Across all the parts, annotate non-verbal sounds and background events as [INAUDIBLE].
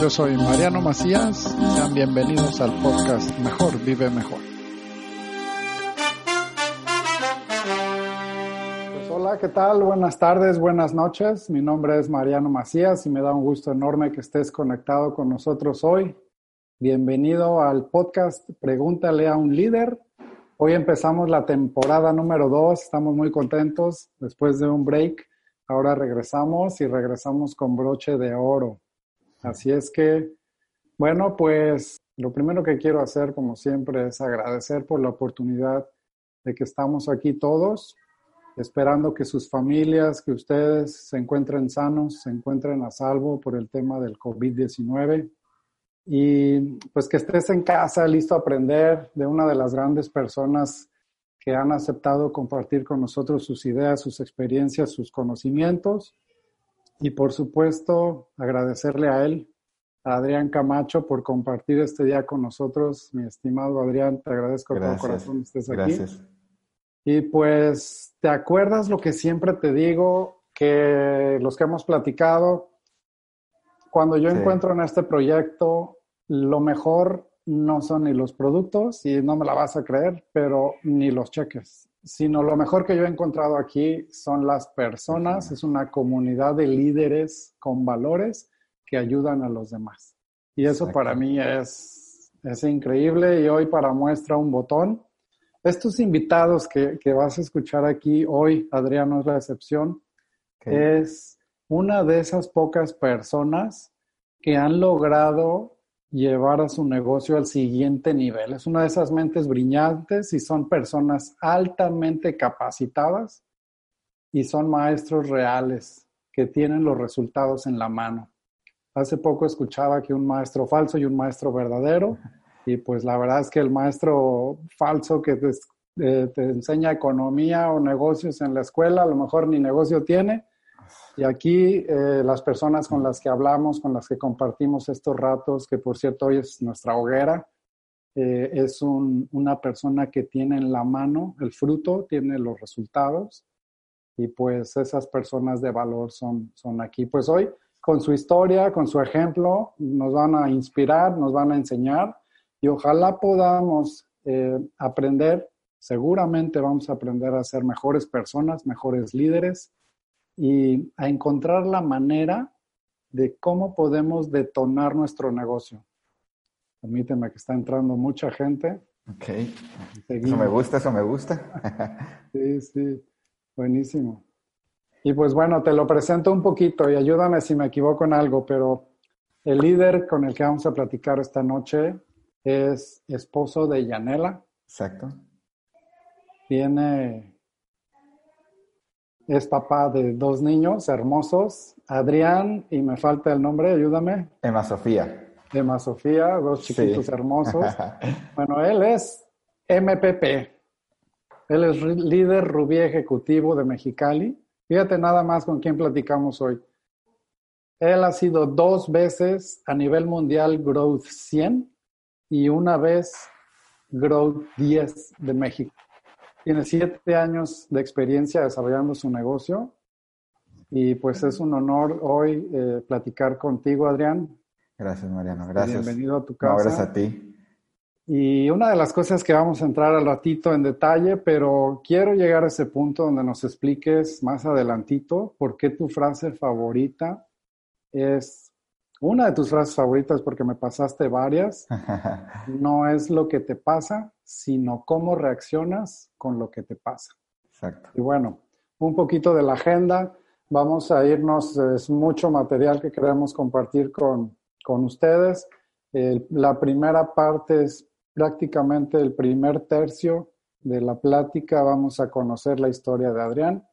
yo soy Mariano Macías. Sean bienvenidos al podcast Mejor Vive Mejor. Pues hola, ¿qué tal? Buenas tardes, buenas noches. Mi nombre es Mariano Macías y me da un gusto enorme que estés conectado con nosotros hoy. Bienvenido al podcast Pregúntale a un líder. Hoy empezamos la temporada número dos. Estamos muy contentos después de un break. Ahora regresamos y regresamos con broche de oro. Así es que, bueno, pues lo primero que quiero hacer, como siempre, es agradecer por la oportunidad de que estamos aquí todos, esperando que sus familias, que ustedes se encuentren sanos, se encuentren a salvo por el tema del COVID-19 y pues que estés en casa listo a aprender de una de las grandes personas que han aceptado compartir con nosotros sus ideas, sus experiencias, sus conocimientos. Y por supuesto, agradecerle a él, a Adrián Camacho, por compartir este día con nosotros. Mi estimado Adrián, te agradezco de todo corazón que estés aquí. Gracias. Y pues, ¿te acuerdas lo que siempre te digo? Que los que hemos platicado, cuando yo Sí. encuentro en este proyecto, lo mejor no son ni los productos, y no me la vas a creer, pero ni los cheques, sino lo mejor que yo he encontrado aquí son las personas, es una comunidad de líderes con valores que ayudan a los demás. Y eso para mí es, es increíble y hoy para muestra un botón. Estos invitados que, que vas a escuchar aquí hoy, Adrián no es la excepción, Ok. es una de esas pocas personas que han logrado llevar a su negocio al siguiente nivel. Es una de esas mentes brillantes y son personas altamente capacitadas y son maestros reales que tienen los resultados en la mano. Hace poco escuchaba que un maestro falso y un maestro verdadero, y pues la verdad es que el maestro falso que te, eh, enseña economía o negocios en la escuela, a lo mejor ni negocio tiene, y aquí eh, las personas con las que hablamos, con las que compartimos estos ratos, que por cierto hoy es nuestra hoguera, eh, es un- una persona que tiene en la mano el fruto, tiene los resultados y pues esas personas de valor son, son aquí. Pues hoy con su historia, con su ejemplo, nos van a inspirar, nos van a enseñar y ojalá podamos eh, aprender, seguramente vamos a aprender a ser mejores personas, mejores líderes y a encontrar la manera de cómo podemos detonar nuestro negocio. Permíteme que está entrando mucha gente. Ok. Eso me gusta, eso me gusta. [LAUGHS] Sí, sí, buenísimo. Y pues bueno, te lo presento un poquito y ayúdame si me equivoco en algo, pero el líder con el que vamos a platicar esta noche es esposo de Yanela, Exacto. tiene, es papá de dos niños hermosos, Adrián, y me falta el nombre, ayúdame, Emma Sofía. Emma Sofía, dos Sí. chiquitos hermosos. [LAUGHS] Bueno, él es MPP. Él es líder rubí ejecutivo de Mexicali. Fíjate nada más con quién platicamos hoy. Él ha sido dos veces a nivel mundial Growth 100 y una vez Growth 10 de México. Tiene siete años de experiencia desarrollando su negocio y pues es un honor hoy eh, platicar contigo, Adrián. Gracias, Mariano. Gracias. Bienvenido a tu No, casa. gracias a ti. Y una de las cosas que vamos a entrar al ratito en detalle, pero quiero llegar a ese punto donde nos expliques más adelantito por qué tu frase favorita es una de tus frases favoritas, porque me pasaste varias. [LAUGHS] No es lo que te pasa, sino cómo reaccionas con lo que te pasa. Exacto. Y bueno, un poquito de la agenda. Vamos a irnos, es mucho material que queremos compartir con, con ustedes. La primera parte es prácticamente el primer tercio de la plática vamos a conocer la historia de Adrián,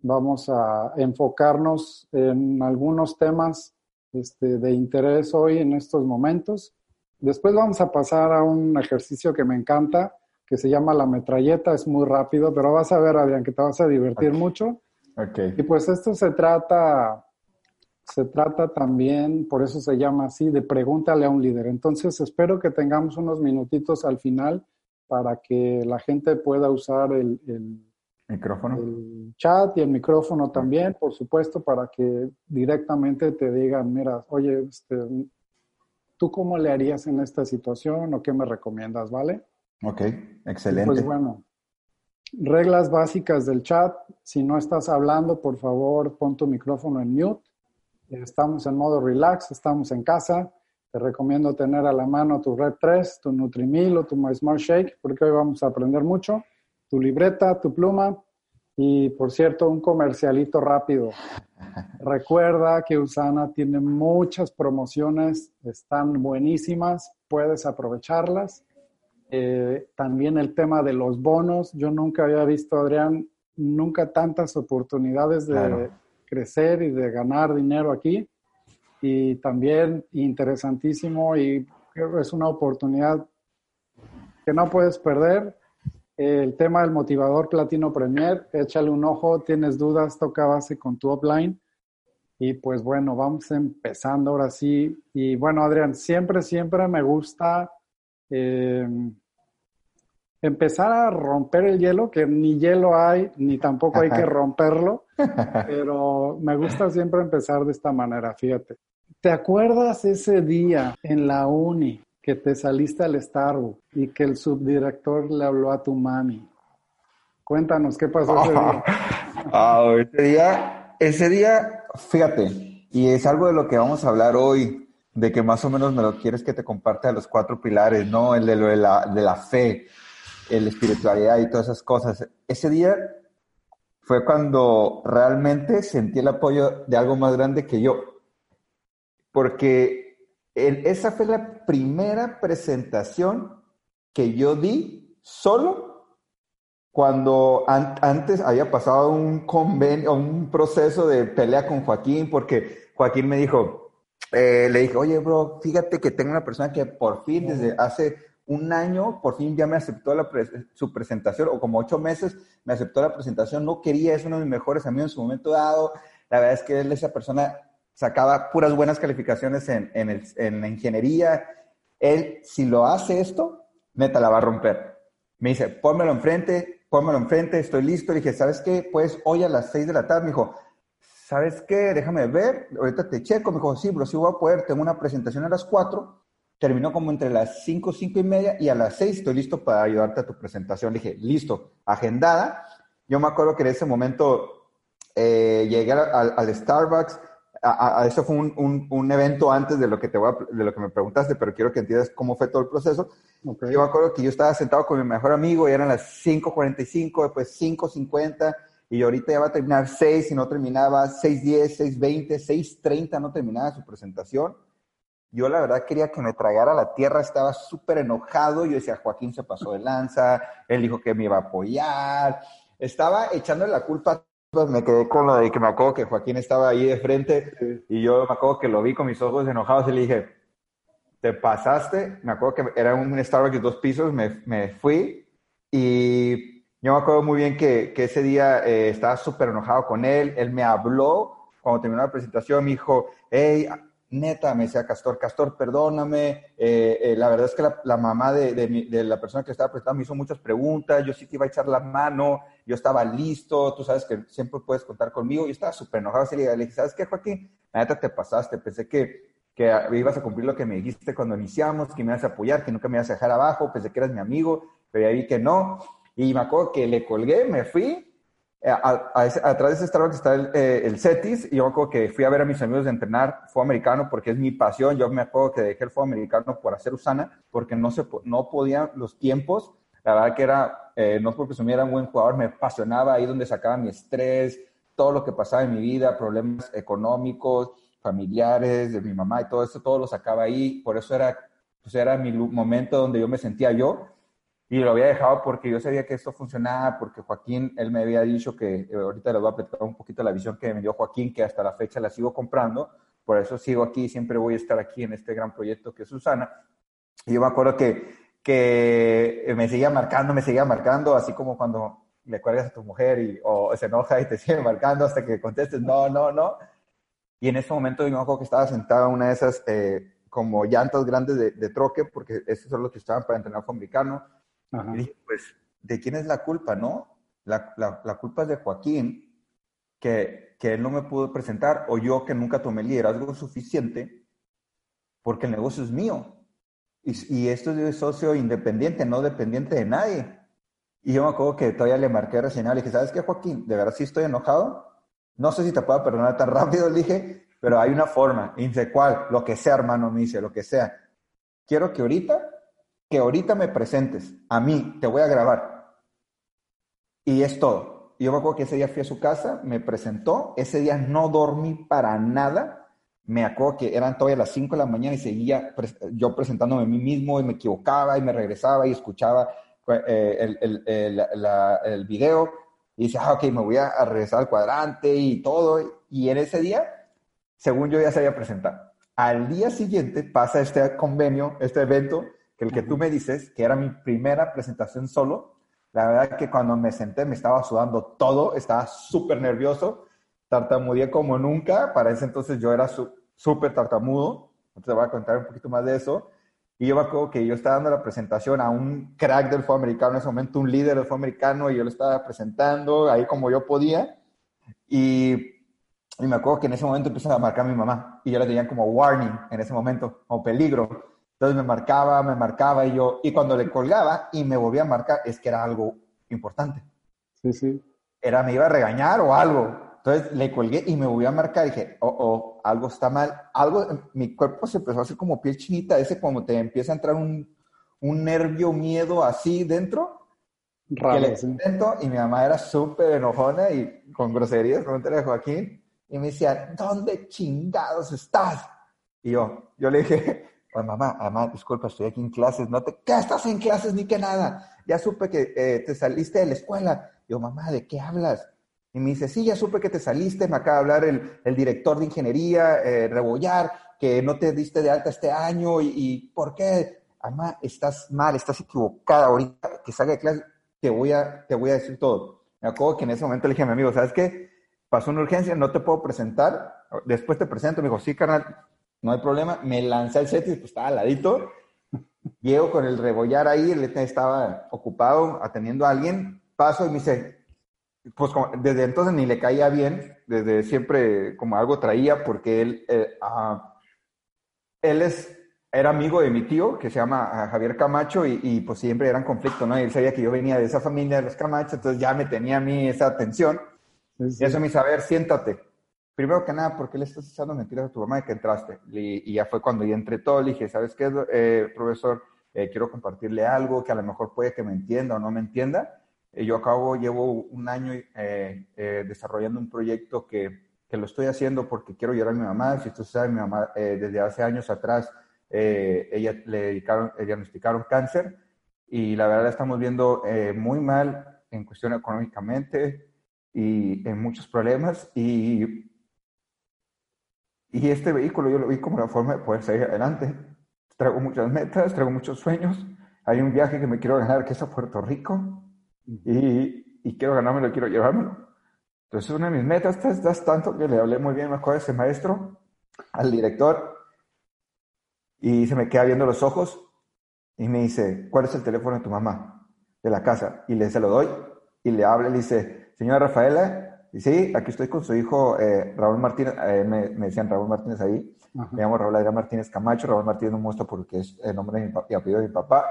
vamos a enfocarnos en algunos temas este, de interés hoy en estos momentos. Después vamos a pasar a un ejercicio que me encanta, que se llama la metralleta, es muy rápido, pero vas a ver, Adrián, que te vas a divertir mucho. Okay. Y pues esto se trata, se trata también, por eso se llama así, de pregúntale a un líder. Entonces espero que tengamos unos minutitos al final para que la gente pueda usar el, el micrófono. El chat y el micrófono también, por supuesto, para que directamente te digan, mira, oye, este, ¿tú cómo le harías en esta situación o qué me recomiendas, vale? Ok, excelente. Pues bueno, reglas básicas del chat. Si no estás hablando, por favor, pon tu micrófono en mute. Estamos en modo relax, estamos en casa. Te recomiendo tener a la mano tu Red 3, tu Nutrimil o tu My Smart Shake, porque hoy vamos a aprender mucho. Tu libreta, tu pluma y, por cierto, un comercialito rápido. [LAUGHS] Recuerda que Usana tiene muchas promociones, están buenísimas, puedes aprovecharlas. Eh, también el tema de los bonos. Yo nunca había visto, Adrián, nunca tantas oportunidades de Claro. crecer y de ganar dinero aquí. Y también interesantísimo y es una oportunidad que no puedes perder. El tema del motivador Platino Premier, échale un ojo, tienes dudas, toca base con tu offline. Y pues bueno, vamos empezando ahora sí. Y bueno, Adrián, siempre, siempre me gusta eh, empezar a romper el hielo, que ni hielo hay, ni tampoco hay que romperlo, [LAUGHS] pero me gusta siempre empezar de esta manera, fíjate. ¿Te acuerdas ese día en la uni que te saliste al Starbucks y que el subdirector le habló a tu mami? Cuéntanos qué pasó ese día. [LAUGHS] Ah, ese día, ese día, fíjate, y es algo de lo que vamos a hablar hoy, de que más o menos me lo quieres que te comparte de los cuatro pilares, ¿no? El de lo de la, de la fe, el espiritualidad y todas esas cosas. Ese día fue cuando realmente sentí el apoyo de algo más grande que yo. Porque el- esa fue la primera presentación que yo di solo cuando an- antes había pasado un convenio, un proceso de pelea con Joaquín, porque Joaquín me dijo, eh, le dije, oye, bro, fíjate que tengo una persona que por fin, desde hace un año, por fin ya me aceptó la su presentación, o como ocho meses me aceptó la presentación, no quería, es uno de mis mejores amigos en su momento dado, la verdad es que él, esa persona, sacaba puras buenas calificaciones en, en, el- en la ingeniería, él, si lo hace esto, neta la va a romper. Me dice, pónmelo enfrente, pónmelo enfrente, estoy listo. Le dije, ¿sabes qué? Pues hoy a las 6 de la tarde. Me dijo, ¿sabes qué? Déjame ver, ahorita te checo. Me dijo, sí, bro, sí voy a poder. Tengo una presentación a las 4. Terminó como entre las 5, 5 y media y a las 6 estoy listo para ayudarte a tu presentación. Le dije, listo, agendada. Yo me acuerdo que en ese momento eh, llegué al, al- al Starbucks. A, a- a- eso fue un, un- un evento antes de lo que te voy a- de lo que me preguntaste, pero quiero que entiendas cómo fue todo el proceso. Yo me acuerdo que yo estaba sentado con mi mejor amigo y eran las 5.45, después 5.50 y ahorita ya va a terminar 6 y no terminaba 6.10, 6.20, 6.30, no terminaba su presentación. Yo la verdad quería que me tragara la tierra, estaba súper enojado. Yo decía, Joaquín se pasó de lanza, él dijo que me iba a apoyar. Estaba echándole la culpa. Pues me quedé con lo de que me acuerdo que Joaquín estaba ahí de frente y yo me acuerdo que lo vi con mis ojos enojados y le dije, te pasaste, me acuerdo que era un Starbucks de dos pisos, me, me fui y yo me acuerdo muy bien que, que ese día eh, estaba súper enojado con él, él me habló cuando terminó la presentación, me dijo, hey, neta, me decía Castor, Castor, perdóname, eh, eh, la verdad es que la, la mamá de, de, mi- de la persona que estaba presentando me hizo muchas preguntas, yo sí te iba a echar la mano, yo estaba listo, tú sabes que siempre puedes contar conmigo, yo estaba súper enojado, así le dije, ¿sabes qué, Joaquín? La neta te pasaste, pensé que que ibas a cumplir lo que me dijiste cuando iniciamos, que me ibas a apoyar, que nunca me ibas a dejar abajo, pensé que eras mi amigo, pero vi que no. Y me acuerdo que le colgué, me fui. Eh, A, a atrás de ese Starbucks está el, eh, el CETIS y yo me acuerdo que fui a ver a mis amigos de entrenar fútbol americano porque es mi pasión. Yo me acuerdo que dejé el fútbol americano por hacer Usana porque no, se, no podían los tiempos. La verdad que era, eh, no porque sumiera un buen jugador, me apasionaba ahí donde sacaba mi estrés, todo lo que pasaba en mi vida, problemas económicos, familiares, de mi mamá y todo eso, todo lo sacaba ahí. Por eso era, pues era mi momento donde yo me sentía yo. Y lo había dejado porque yo sabía que esto funcionaba, porque Joaquín, él me había dicho que, eh, ahorita les voy a platicar un poquito la visión que me dio Joaquín, que hasta la fecha la sigo comprando, por eso sigo aquí, siempre voy a estar aquí en este gran proyecto que es Susana. Y yo me acuerdo que, que me seguía marcando, me seguía marcando, así como cuando le cuelgas a tu mujer y, o se enoja y te sigue marcando hasta que contestes no, no, no. Y en ese momento yo me acuerdo que estaba sentado en una de esas eh, como llantas grandes de, de, troque, porque esos son los que estaban para entrenar fue americano y dije, pues, ¿de quién es la culpa, no? La, la, la culpa es de Joaquín, que, que, él no me pudo presentar, o yo que nunca tomé liderazgo suficiente, porque el negocio es mío. Y, y esto es de socio independiente, no dependiente de nadie. Y yo me acuerdo que todavía le marqué a y le dije, ¿sabes qué, Joaquín? De verdad sí estoy enojado. No sé si te puedo perdonar tan [LAUGHS] rápido, le dije, pero hay una forma. Y dice, ¿cuál? Lo que sea, hermano, me dice, lo que sea. Quiero que ahorita que ahorita me presentes a mí, te voy a grabar. Y es todo. Yo me acuerdo que ese día fui a su casa, me presentó, ese día no dormí para nada. Me acuerdo que eran todavía las 5 de la mañana y seguía yo presentándome a mí mismo y me equivocaba y me regresaba y escuchaba eh, el, el, el, el, video y dice, ah, ok, me voy a regresar al cuadrante y todo. Y en ese día, según yo ya se había presentado. Al día siguiente pasa este convenio, este evento, que el que tú me dices, que era mi primera presentación solo, la verdad que cuando me senté me estaba sudando todo, estaba súper nervioso, tartamudeé como nunca, para ese entonces yo era súper tartamudo, entonces voy a contar un poquito más de eso. Y yo me acuerdo que yo estaba dando la presentación a un crack del fútbol americano, en ese momento un líder del fútbol americano, y yo lo estaba presentando ahí como yo podía. Y, y me acuerdo que en ese momento empezó a marcar a mi mamá, y yo le tenía como warning en ese momento, como peligro. Entonces me marcaba, me marcaba y yo, y cuando le colgaba y me volvía a marcar, es que era algo importante. Sí, sí. Era, me iba a regañar o algo. Entonces le colgué y me volví a marcar y dije, oh, oh, algo está mal. Algo, mi cuerpo se empezó a hacer como piel chinita, ese como te empieza a entrar un, un nervio, miedo así dentro. Raro, y mi mamá era súper enojona y con groserías, como de Joaquín, y me decía, ¿dónde chingados estás? Y yo, yo le dije, Oye, mamá, mamá, disculpa, estoy aquí en clases. No te, ¿qué estás en clases ni que nada? Ya supe que eh, te saliste de la escuela. Yo, mamá, ¿de qué hablas? Y me dice, sí, ya supe que te saliste. Me acaba de hablar el, el director de ingeniería, eh, Rebollar, que no te diste de alta este año. Y, ¿por qué? Mamá, estás mal, estás equivocada. Ahorita que salga de clase, te voy a, te voy a decir todo. Me acuerdo que en ese momento le dije a mi amigo, ¿sabes qué? Pasó una urgencia, no te puedo presentar. Después te presento. Me dijo, sí, carnal, no hay problema. Me lancé al set y pues estaba al ladito. Llego con el rebollar ahí, él estaba ocupado atendiendo a alguien. Paso y me dice, pues desde entonces ni le caía bien, desde siempre como algo traía, porque él, eh, él es, era amigo de mi tío, que se llama ah, Javier Camacho, y, pues siempre eran conflicto, ¿no? Y él sabía que yo venía de esa familia de los Camacho, entonces ya me tenía a mí esa atención. Y eso me dice, a ver, siéntate primero que nada, ¿por qué le estás echando mentiras a tu mamá de que entraste? Y, ya fue cuando yo entré todo, le dije, ¿sabes qué, eh, profesor? Eh, quiero compartirle algo que a lo mejor puede que me entienda o no me entienda. Eh, yo acabo, llevo un año desarrollando un proyecto que, que, lo estoy haciendo porque quiero llorar a mi mamá. Si tú sabes, mi mamá desde hace años atrás, ella le, dedicaron, le diagnosticaron cáncer y la verdad la estamos viendo muy mal en cuestión económicamente y en muchos problemas y y este vehículo yo lo vi como la forma de poder salir adelante. Traigo muchas metas, traigo muchos sueños. Hay un viaje que me quiero ganar que es a Puerto Rico y, y quiero ganármelo, quiero llevármelo. Entonces, una de mis metas es tanto que le hablé muy bien, me acuerdo, a ese maestro, al director, y se me queda viendo los ojos y me dice, ¿cuál es el teléfono de tu mamá? De la casa. Y le se lo doy y le habla y le dice, señora Rafaela, sí, aquí estoy con su hijo eh, Raúl Martínez, eh, me, decían Raúl Martínez ahí, me llamo Raúl Adrián Martínez Camacho, Raúl Martínez no muestra porque es el nombre de mi y apellido de mi papá,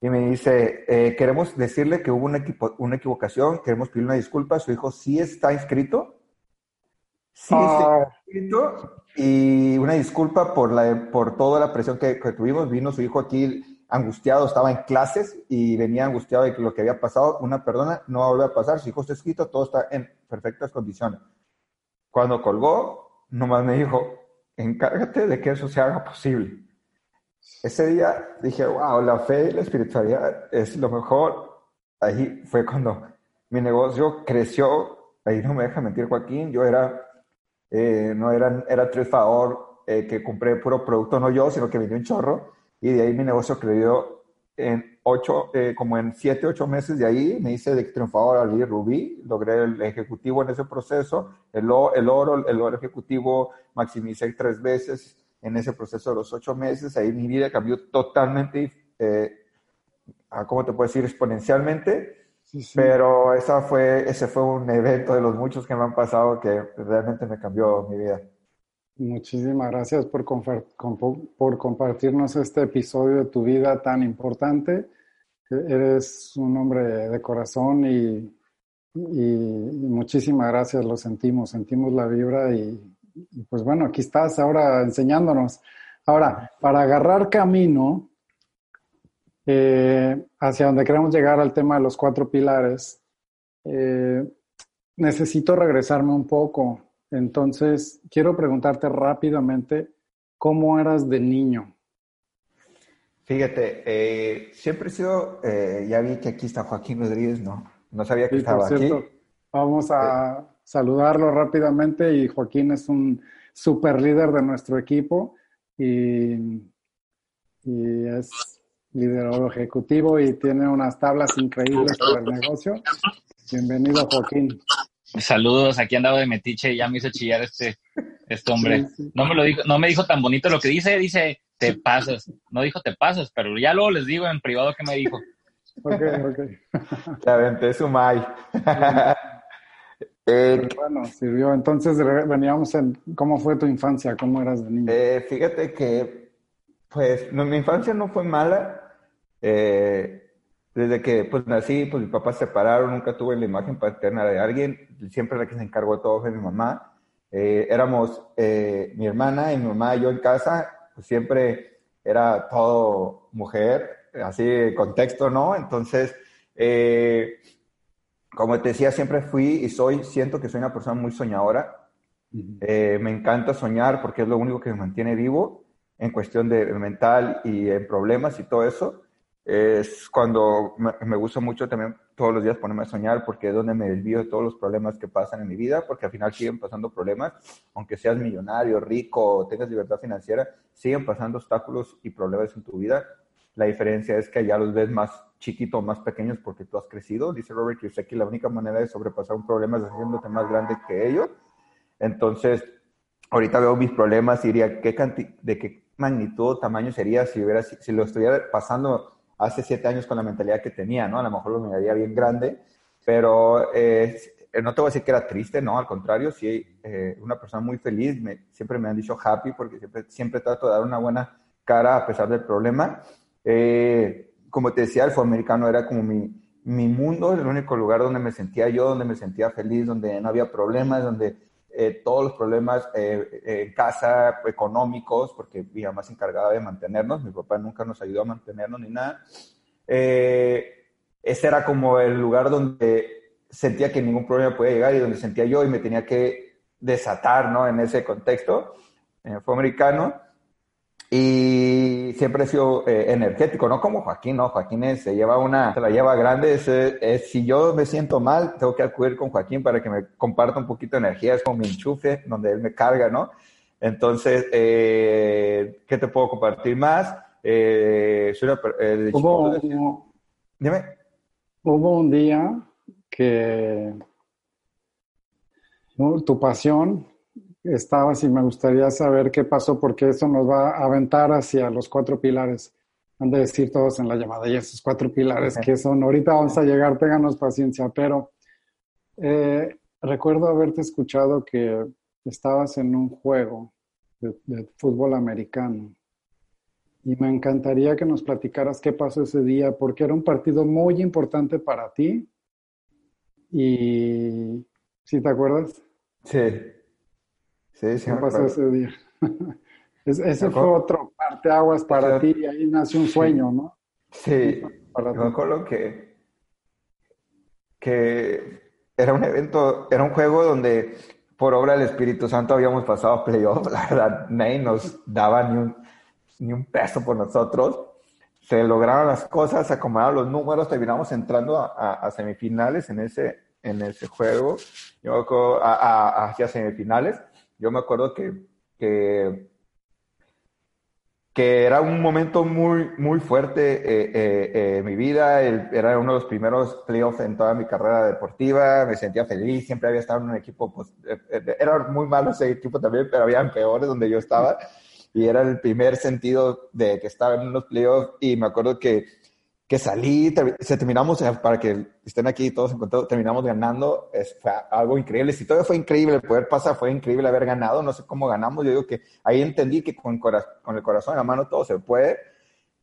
y me dice, eh, queremos decirle que hubo una, una equivocación, queremos pedir una disculpa, su hijo sí está inscrito, sí está ah. inscrito, y una disculpa por, la, por toda la presión que, que tuvimos, vino su hijo aquí angustiado, estaba en clases y venía angustiado de lo que había pasado. Una perdona, no va a volver a pasar. Si hijo está escrito, todo está en perfectas condiciones. Cuando colgó, nomás me dijo, encárgate de que eso se haga posible. ese día dije, wow, la fe y la espiritualidad es lo mejor. Ahí fue cuando mi negocio creció. Ahí no me deja mentir Joaquín. Yo era, eh, no era, era triunfador eh, que compré puro producto, no yo, sino que vendí un chorro. Y de ahí mi negocio creció en ocho, eh, como en siete, ocho meses de ahí. Me hice de triunfador al Rubí. Logré el ejecutivo en ese proceso. El, el oro, el oro ejecutivo maximicé tres veces en ese proceso de los ocho meses. Ahí mi vida cambió totalmente, eh, ¿cómo te puedo decir? Exponencialmente. Pero esa fue, ese fue un evento de los muchos que me han pasado que realmente me cambió mi vida. Muchísimas gracias por, compartirnos este episodio de tu vida tan importante. Eres un hombre de corazón y, y muchísimas gracias, lo sentimos, sentimos la vibra y, y pues bueno, aquí estás ahora enseñándonos. Ahora, para agarrar camino eh, hacia donde queremos llegar al tema de los cuatro pilares, eh, necesito regresarme un poco. Entonces, quiero preguntarte rápidamente, ¿cómo eras de niño? Fíjate, eh, siempre he sido, ya vi que aquí está Joaquín Rodríguez, ¿no? No sabía que estaba aquí. Vamos a, saludarlo rápidamente y Joaquín es un super líder de nuestro equipo y, y es liderazgo ejecutivo y tiene unas tablas increíbles para el negocio. Bienvenido, Joaquín. Saludos, aquí andaba de metiche y ya me hizo chillar este, este hombre. No me lo dijo, no me dijo tan bonito lo que dice, dice te pasas. No dijo te pasas, pero ya luego les digo en privado qué me dijo. Ok, ok. [LAUGHS] Ya aventé su mai. [LAUGHS] Eh, bueno, sirvió. Entonces veníamos en cómo fue tu infancia, cómo eras de niño. Eh, fíjate que, pues, mi infancia no fue mala. Eh, desde que pues nací, pues mis papás se separaron, nunca tuve la imagen paterna de alguien. Siempre la que se encargó de todo fue mi mamá. éramos mi hermana y mi mamá y yo en casa, pues siempre era todo mujer, así contexto, ¿no? Entonces, como te decía, siempre fui y soy, siento que soy una persona muy soñadora. Eh, me encanta soñar porque es lo único que me mantiene vivo en cuestión de mental y en problemas y todo eso. Es cuando me, gusta mucho también todos los días ponerme a soñar porque es donde me desvío de todos los problemas que pasan en mi vida, porque al final siguen pasando problemas, aunque seas millonario, rico, tengas libertad financiera, siguen pasando obstáculos y problemas en tu vida. La diferencia es que ya los ves más chiquito o más pequeños porque tú has crecido. Dice Robert que la única manera de sobrepasar un problema es haciéndote más grande que ellos. Entonces, ahorita veo mis problemas y diría, ¿qué ¿de qué magnitud o tamaño sería si, hubiera, si, lo estuviera pasando hace siete años con la mentalidad que tenía, ¿no? A lo mejor lo miraría bien grande, pero eh, no te voy a decir que era triste, no, al contrario, sí, eh, una persona muy feliz, siempre me han dicho happy porque siempre, trato de dar una buena cara a pesar del problema. Eh, como te decía, el americano era como mi, mi mundo, el único lugar donde me sentía yo, donde me sentía feliz, donde no había problemas, donde eh, todos los problemas eh, en casa, económicos, porque mi mamá se encargaba de mantenernos, mi papá nunca nos ayudó a mantenernos ni nada. Eh, ese era como el lugar donde sentía que ningún problema podía llegar y donde sentía yo y me tenía que desatar, ¿no? En ese contexto. fue americano. Y siempre he sido eh, energético, no como Joaquín, no, Joaquín se lleva una, se la lleva grande, es, si yo me siento mal, tengo que acudir con Joaquín para que me comparta un poquito de energía, es como mi enchufe, donde él me carga, ¿no? Entonces, eh, ¿qué te puedo compartir más? Eh, una, eh, hubo, dime. Hubo un día que tu pasión estabas y me gustaría saber qué pasó porque eso nos va a aventar hacia los cuatro pilares. Han de decir todos en la llamada y esos cuatro pilares que son, ahorita vamos a llegar, ténganos paciencia, pero eh, recuerdo haberte escuchado que estabas en un juego de, de fútbol americano y me encantaría que nos platicaras qué pasó ese día porque era un partido muy importante para ti y ¿sí te acuerdas? Sí. Sí, sí. ¿Qué pasó ese día? [LAUGHS] ese fue otro parteaguas para ti y ahí nació un sueño, ¿no? Sí, para me acuerdo que, que era un evento, era un juego donde por obra del Espíritu Santo habíamos pasado a playoff, [LAUGHS] la verdad, nadie nos daba ni un ni un peso por nosotros. Se lograron las cosas, se acomodaron los números, terminamos entrando a, semifinales en ese, en ese juego, yo hacia semifinales. Yo me acuerdo que, que que era un momento muy, muy fuerte eh, eh, eh, en mi vida. era uno de los primeros playoffs en toda mi carrera deportiva. Me sentía feliz. Siempre había estado en un equipo, pues, era muy malo ese equipo también, pero había peores donde yo estaba. Y era el primer sentido de que estaba en unos playoffs. Y me acuerdo que que salí, se terminamos, eh, para que estén aquí todos en contacto, terminamos ganando, es, fue algo increíble. Si todo fue increíble, el poder pasar fue increíble haber ganado, no sé cómo ganamos, yo digo que ahí entendí que con, con el corazón en la mano todo se puede.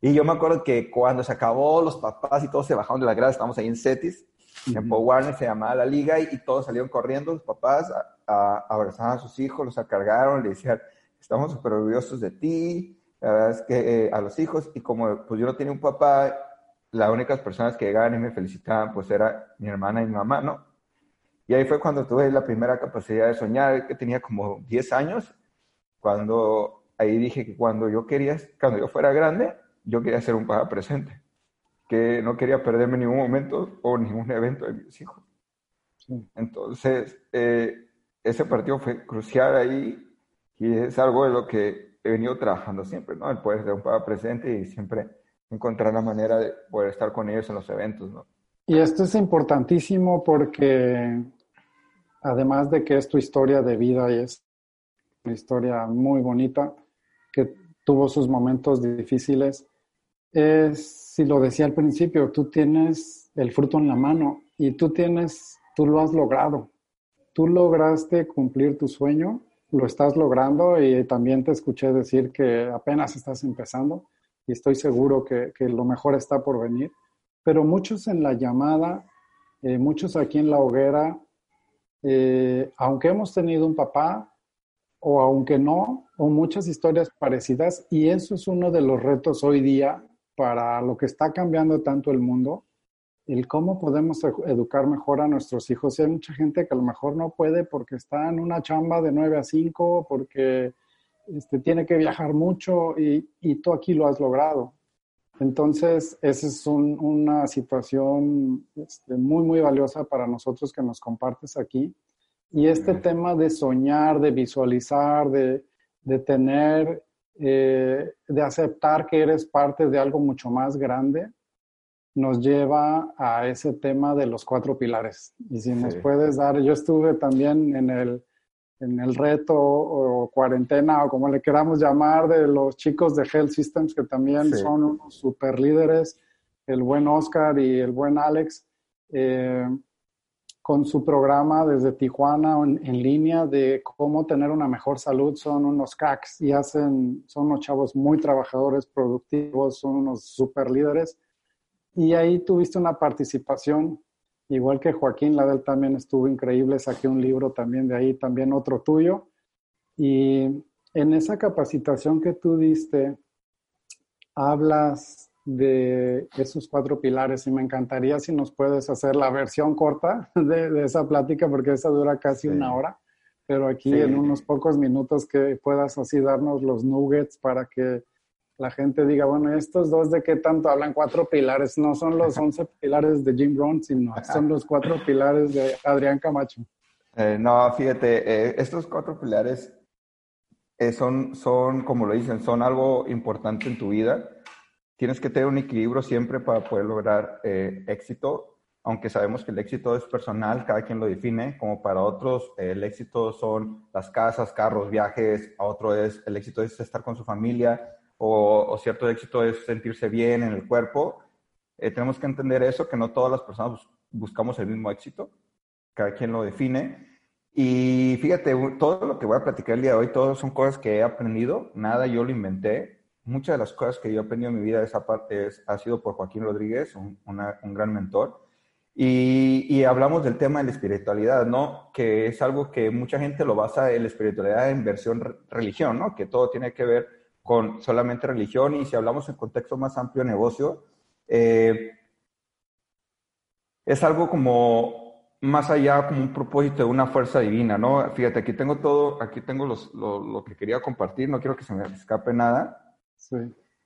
Y yo me acuerdo que cuando se acabó, los papás y todos se bajaron de la grada, estábamos ahí en Cetis, en Pop Warner se llamaba la liga y, todos salieron corriendo, los papás a, a, abrazaban a sus hijos, los cargaron, le decían, estamos súper orgullosos de ti, la verdad es que eh, a los hijos, y como pues yo no tenía un papá, las únicas personas que llegaban y me felicitaban, pues era mi hermana y mi mamá, ¿no? Y ahí fue cuando tuve la primera capacidad de soñar, que tenía como 10 años, cuando ahí dije que cuando yo quería, cuando yo fuera grande, yo quería ser un papá presente, que no quería perderme ningún momento o ningún evento de mis hijos. Entonces, eh, ese partido fue crucial ahí y es algo de lo que he venido trabajando siempre, ¿no? El poder ser un papá presente y siempre encontrar la manera de poder estar con ellos en los eventos, ¿no? Y esto es importantísimo porque además de que es tu historia de vida y es una historia muy bonita, que tuvo sus momentos difíciles, es, si lo decía al principio, tú tienes el fruto en la mano y tú tienes, tú lo has logrado. Tú lograste cumplir tu sueño, lo estás logrando y también te escuché decir que apenas estás empezando y estoy seguro que, lo mejor está por venir. Pero muchos en la llamada, eh, muchos aquí en la hoguera, eh, aunque hemos tenido un papá o aunque no, o muchas historias parecidas, y eso es uno de los retos hoy día para lo que está cambiando tanto el mundo, el cómo podemos educar mejor a nuestros hijos. hay mucha gente que a lo mejor no puede porque está en una chamba de 9 a 5, porque este, tiene que viajar mucho y, y, tú aquí lo has logrado. Entonces, esa es una situación este, muy, muy valiosa para nosotros que nos compartes aquí. Y este tema de soñar, de visualizar, de, de tener, eh, de aceptar que eres parte de algo mucho más grande, nos lleva a ese tema de los cuatro pilares. Y si nos puedes dar, yo estuve también en el, en el reto o cuarentena o como le queramos llamar de los chicos de Health Systems que también son unos super líderes, el buen Oscar y el buen Alex, eh, con su programa desde Tijuana en, en, línea de cómo tener una mejor salud, son unos cracks y hacen, son unos chavos muy trabajadores, productivos, son unos super líderes. Y ahí tuviste una participación igual que Joaquín Ladel también estuvo increíble, saqué un libro también de ahí, también otro tuyo. Y en esa capacitación que tú diste, hablas de esos cuatro pilares y me encantaría si nos puedes hacer la versión corta [LAUGHS] de, esa plática porque esa dura casi una hora, pero aquí en unos pocos minutos que puedas así darnos los nuggets para que la gente diga, bueno, estos dos de qué tanto hablan cuatro pilares, no son los [LAUGHS] once pilares de Jim Brown, sino son los cuatro pilares de Adrián Camacho. Eh, no, fíjate, eh, estos cuatro pilares eh, son, son, como lo dicen, son algo importante en tu vida. Tienes que tener un equilibrio siempre para poder lograr éxito, aunque sabemos que el éxito es personal, cada quien lo define, como para otros el éxito son las casas, carros, viajes, a otro es el éxito es estar con su familia, o, cierto éxito es sentirse bien en el cuerpo. Eh, tenemos que entender eso, que no todas las personas buscamos el mismo éxito, cada quien lo define. Y fíjate, todo lo que voy a platicar el día de hoy, todas son cosas que he aprendido, nada yo lo inventé. Muchas de las cosas que yo he aprendido en mi vida, esa parte ha sido por Joaquín Rodríguez, un, gran mentor. Y, y, hablamos del tema de la espiritualidad, ¿no? Que es algo que mucha gente lo basa en la espiritualidad en versión religión, ¿no? Que todo tiene que ver con solamente religión y si hablamos en contexto más amplio negocio, eh, es algo como más allá, como un propósito de una fuerza divina, ¿no? Fíjate, aquí tengo todo, aquí tengo los, lo, que quería compartir, no quiero que se me escape nada.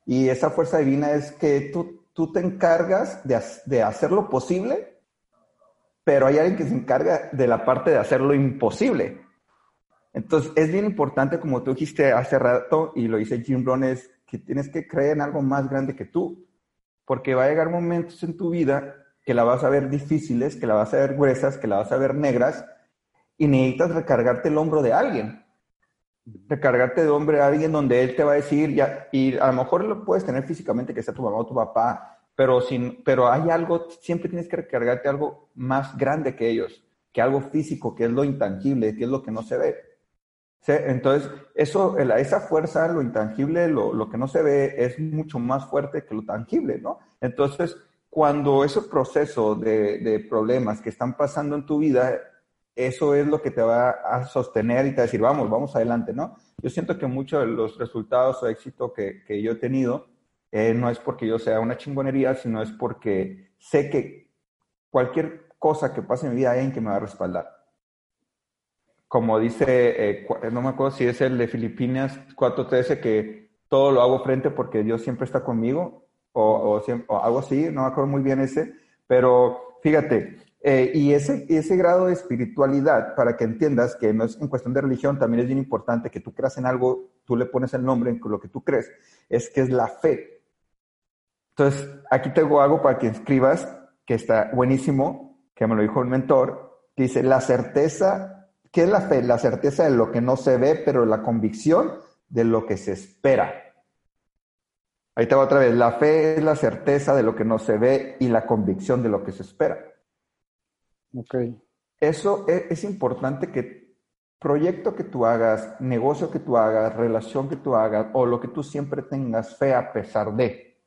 Y esa fuerza divina es que tú, tú te encargas de, de hacer lo posible, pero hay alguien que se encarga de la parte de hacer lo imposible. Entonces, es bien importante, como tú dijiste hace rato, y lo dice Jim Brown, que tienes que creer en algo más grande que tú, porque va a llegar momentos en tu vida que la vas a ver difíciles, que la vas a ver gruesas, que la vas a ver negras, y necesitas recargarte el hombro de alguien. Recargarte de hombro de alguien donde él te va a decir, y a lo mejor lo puedes tener físicamente, que sea tu mamá o tu papá, pero, sin, pero hay algo, siempre tienes que recargarte algo más grande que ellos, que algo físico, que es lo intangible, que es lo que no se ve. Entonces, eso, esa fuerza, lo intangible, lo, que no se ve, es mucho más fuerte que lo tangible, ¿no? Entonces, cuando ese proceso de, problemas que están pasando en tu vida, eso es lo que te va a sostener y te va a decir, vamos, vamos adelante, ¿no? Yo siento que muchos de los resultados o éxito que, yo he tenido eh, no es porque yo sea una chingonería, sino es porque sé que cualquier cosa que pase en mi vida hay alguien que me va a respaldar como dice, eh, no me acuerdo si es el de Filipinas 4.13, que todo lo hago frente porque Dios siempre está conmigo, o, o, algo así, no me acuerdo muy bien ese, pero fíjate, eh, y ese, ese grado de espiritualidad, para que entiendas que no es en cuestión de religión, también es bien importante que tú creas en algo, tú le pones el nombre en lo que tú crees, es que es la fe. Entonces, aquí tengo algo para que escribas, que está buenísimo, que me lo dijo un mentor, que dice, la certeza ¿Qué es la fe? La certeza de lo que no se ve, pero la convicción de lo que se espera. Ahí te va otra vez. La fe es la certeza de lo que no se ve y la convicción de lo que se espera. Ok. Eso es, es importante que proyecto que tú hagas, negocio que tú hagas, relación que tú hagas o lo que tú siempre tengas fe a pesar de.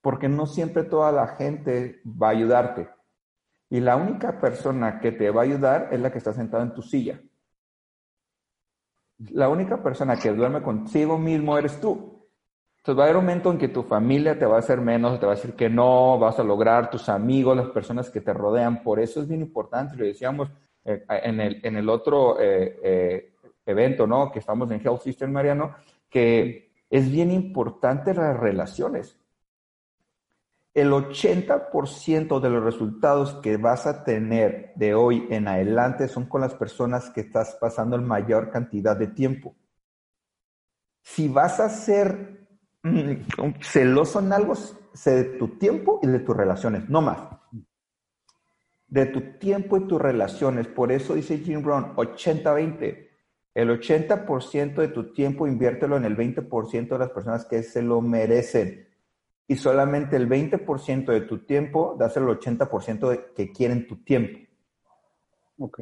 Porque no siempre toda la gente va a ayudarte. Y la única persona que te va a ayudar es la que está sentada en tu silla. La única persona que duerme contigo mismo eres tú. Entonces va a haber un momento en que tu familia te va a hacer menos, te va a decir que no, vas a lograr, tus amigos, las personas que te rodean. Por eso es bien importante, lo decíamos eh, en, el, en el otro eh, eh, evento, ¿no? Que estamos en Health System, Mariano, que es bien importante las relaciones el 80% de los resultados que vas a tener de hoy en adelante son con las personas que estás pasando la mayor cantidad de tiempo. Si vas a ser mm, celoso en algo, sé de tu tiempo y de tus relaciones, no más. De tu tiempo y tus relaciones. Por eso dice Jim Brown, 80-20. El 80% de tu tiempo inviértelo en el 20% de las personas que se lo merecen y solamente el 20% de tu tiempo das el 80% de que quieren tu tiempo. Ok.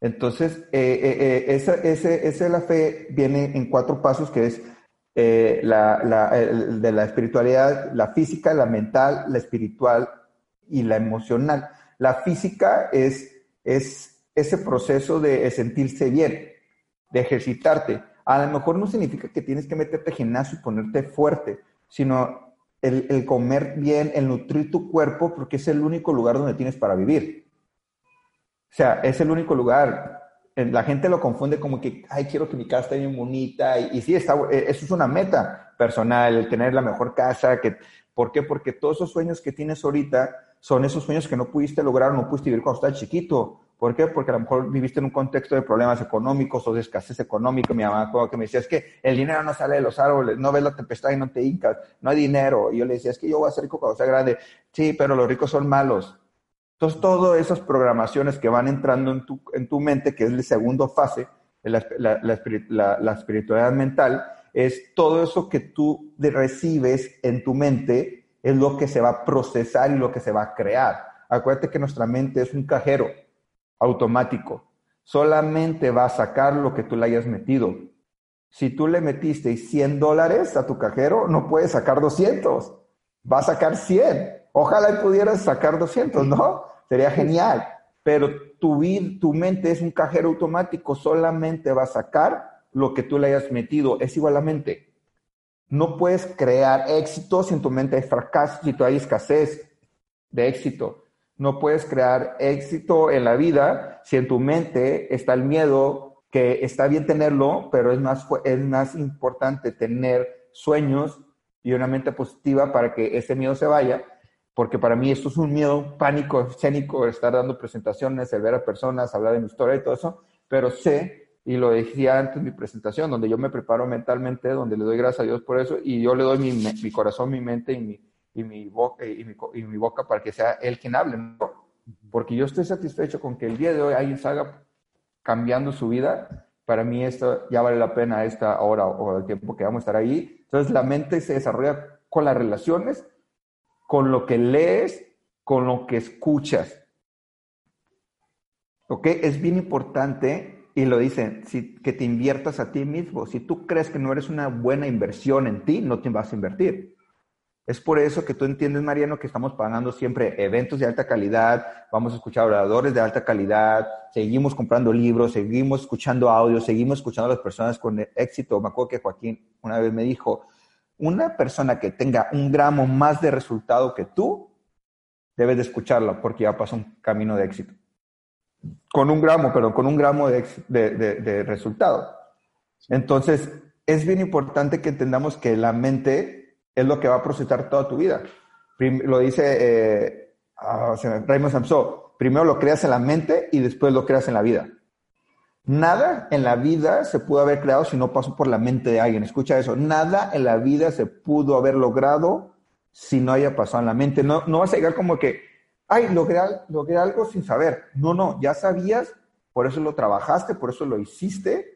Entonces, eh, eh, eh, esa, ese, la fe viene en cuatro pasos, que es la, de la espiritualidad, la física, la mental, la espiritual y la emocional. La física es, es ese proceso de sentirse bien, de ejercitarte. A lo mejor no significa que tienes que meterte a gimnasio y ponerte fuerte, sino el, comer bien, el nutrir tu cuerpo, porque es el único lugar donde tienes para vivir. O sea, es el único lugar. La gente lo confunde como que, ay, quiero que mi casa esté bien bonita. Y, sí, está, eh, eso es una meta personal, el tener la mejor casa. Que, ¿Por qué? Porque todos esos sueños que tienes ahorita son esos sueños que no pudiste lograr no pudiste vivir cuando estabas chiquito. ¿Por qué? Porque a lo mejor viviste en un contexto de problemas económicos o de escasez económica. Mi mamá que me decía, es que el dinero no sale de los árboles, no ves la tempestad y no te hincas, no hay dinero. Y yo le decía, es que yo voy a ser rico cuando sea grande. Sí, pero los ricos son malos. Entonces, todas esas programaciones que van entrando en tu, en tu mente, que es la segunda fase, la, la, la espiritualidad mental, es todo eso que tú recibes en tu mente, es lo que se va a procesar y lo que se va a crear. Acuérdate que nuestra mente es un cajero automático. Solamente va a sacar lo que tú le hayas metido. Si tú le metiste 100 dólares a tu cajero, no puedes sacar 200. Va a sacar 100. Ojalá pudieras sacar 200, ¿no? Sería genial. Pero tu, tu mente es un cajero automático. Solamente va a sacar lo que tú le hayas metido. Es igual a la mente. No puedes crear éxito si en tu mente hay fracaso, si tú hay escasez de éxito. No puedes crear éxito en la vida si en tu mente está el miedo, que está bien tenerlo, pero es más, es más importante tener sueños y una mente positiva para que ese miedo se vaya, porque para mí esto es un miedo, pánico escénico, estar dando presentaciones, el ver a personas, hablar de mi historia y todo eso, pero sé, y lo decía antes en mi presentación, donde yo me preparo mentalmente, donde le doy gracias a Dios por eso, y yo le doy mi, mi corazón, mi mente y mi, y mi, boca, y mi, y mi boca para que sea Él quien hable, porque yo estoy satisfecho con que el día de hoy alguien salga cambiando su vida, para mí esto ya vale la pena esta hora o el tiempo que vamos a estar ahí. Entonces la mente se desarrolla con las relaciones, con lo que lees, con lo que escuchas. ¿Ok? Es bien importante, y lo dicen, si, que te inviertas a ti mismo. Si tú crees que no eres una buena inversión en ti, no te vas a invertir. Es por eso que tú entiendes, Mariano, que estamos pagando siempre eventos de alta calidad, vamos a escuchar oradores de alta calidad, seguimos comprando libros, seguimos escuchando audio, seguimos escuchando a las personas con éxito. Me acuerdo que Joaquín una vez me dijo, una persona que tenga un gramo más de resultado que tú, debes de escucharla porque ya pasó un camino de éxito. Con un gramo, pero con un gramo de, de resultado. Entonces, es bien importante que entendamos que la mente es lo que va a procesar toda tu vida. lo dice eh, ah, Raymond Samson, primero lo creas en la mente y después lo creas en la vida. Nada en la vida se pudo haber creado si no pasó por la mente de alguien. Escucha eso. Nada en la vida se pudo haber logrado si no haya pasado en la mente. No, no vas a llegar como que, ay, logré, algo sin saber. No, no, ya sabías, por eso lo trabajaste, por eso lo hiciste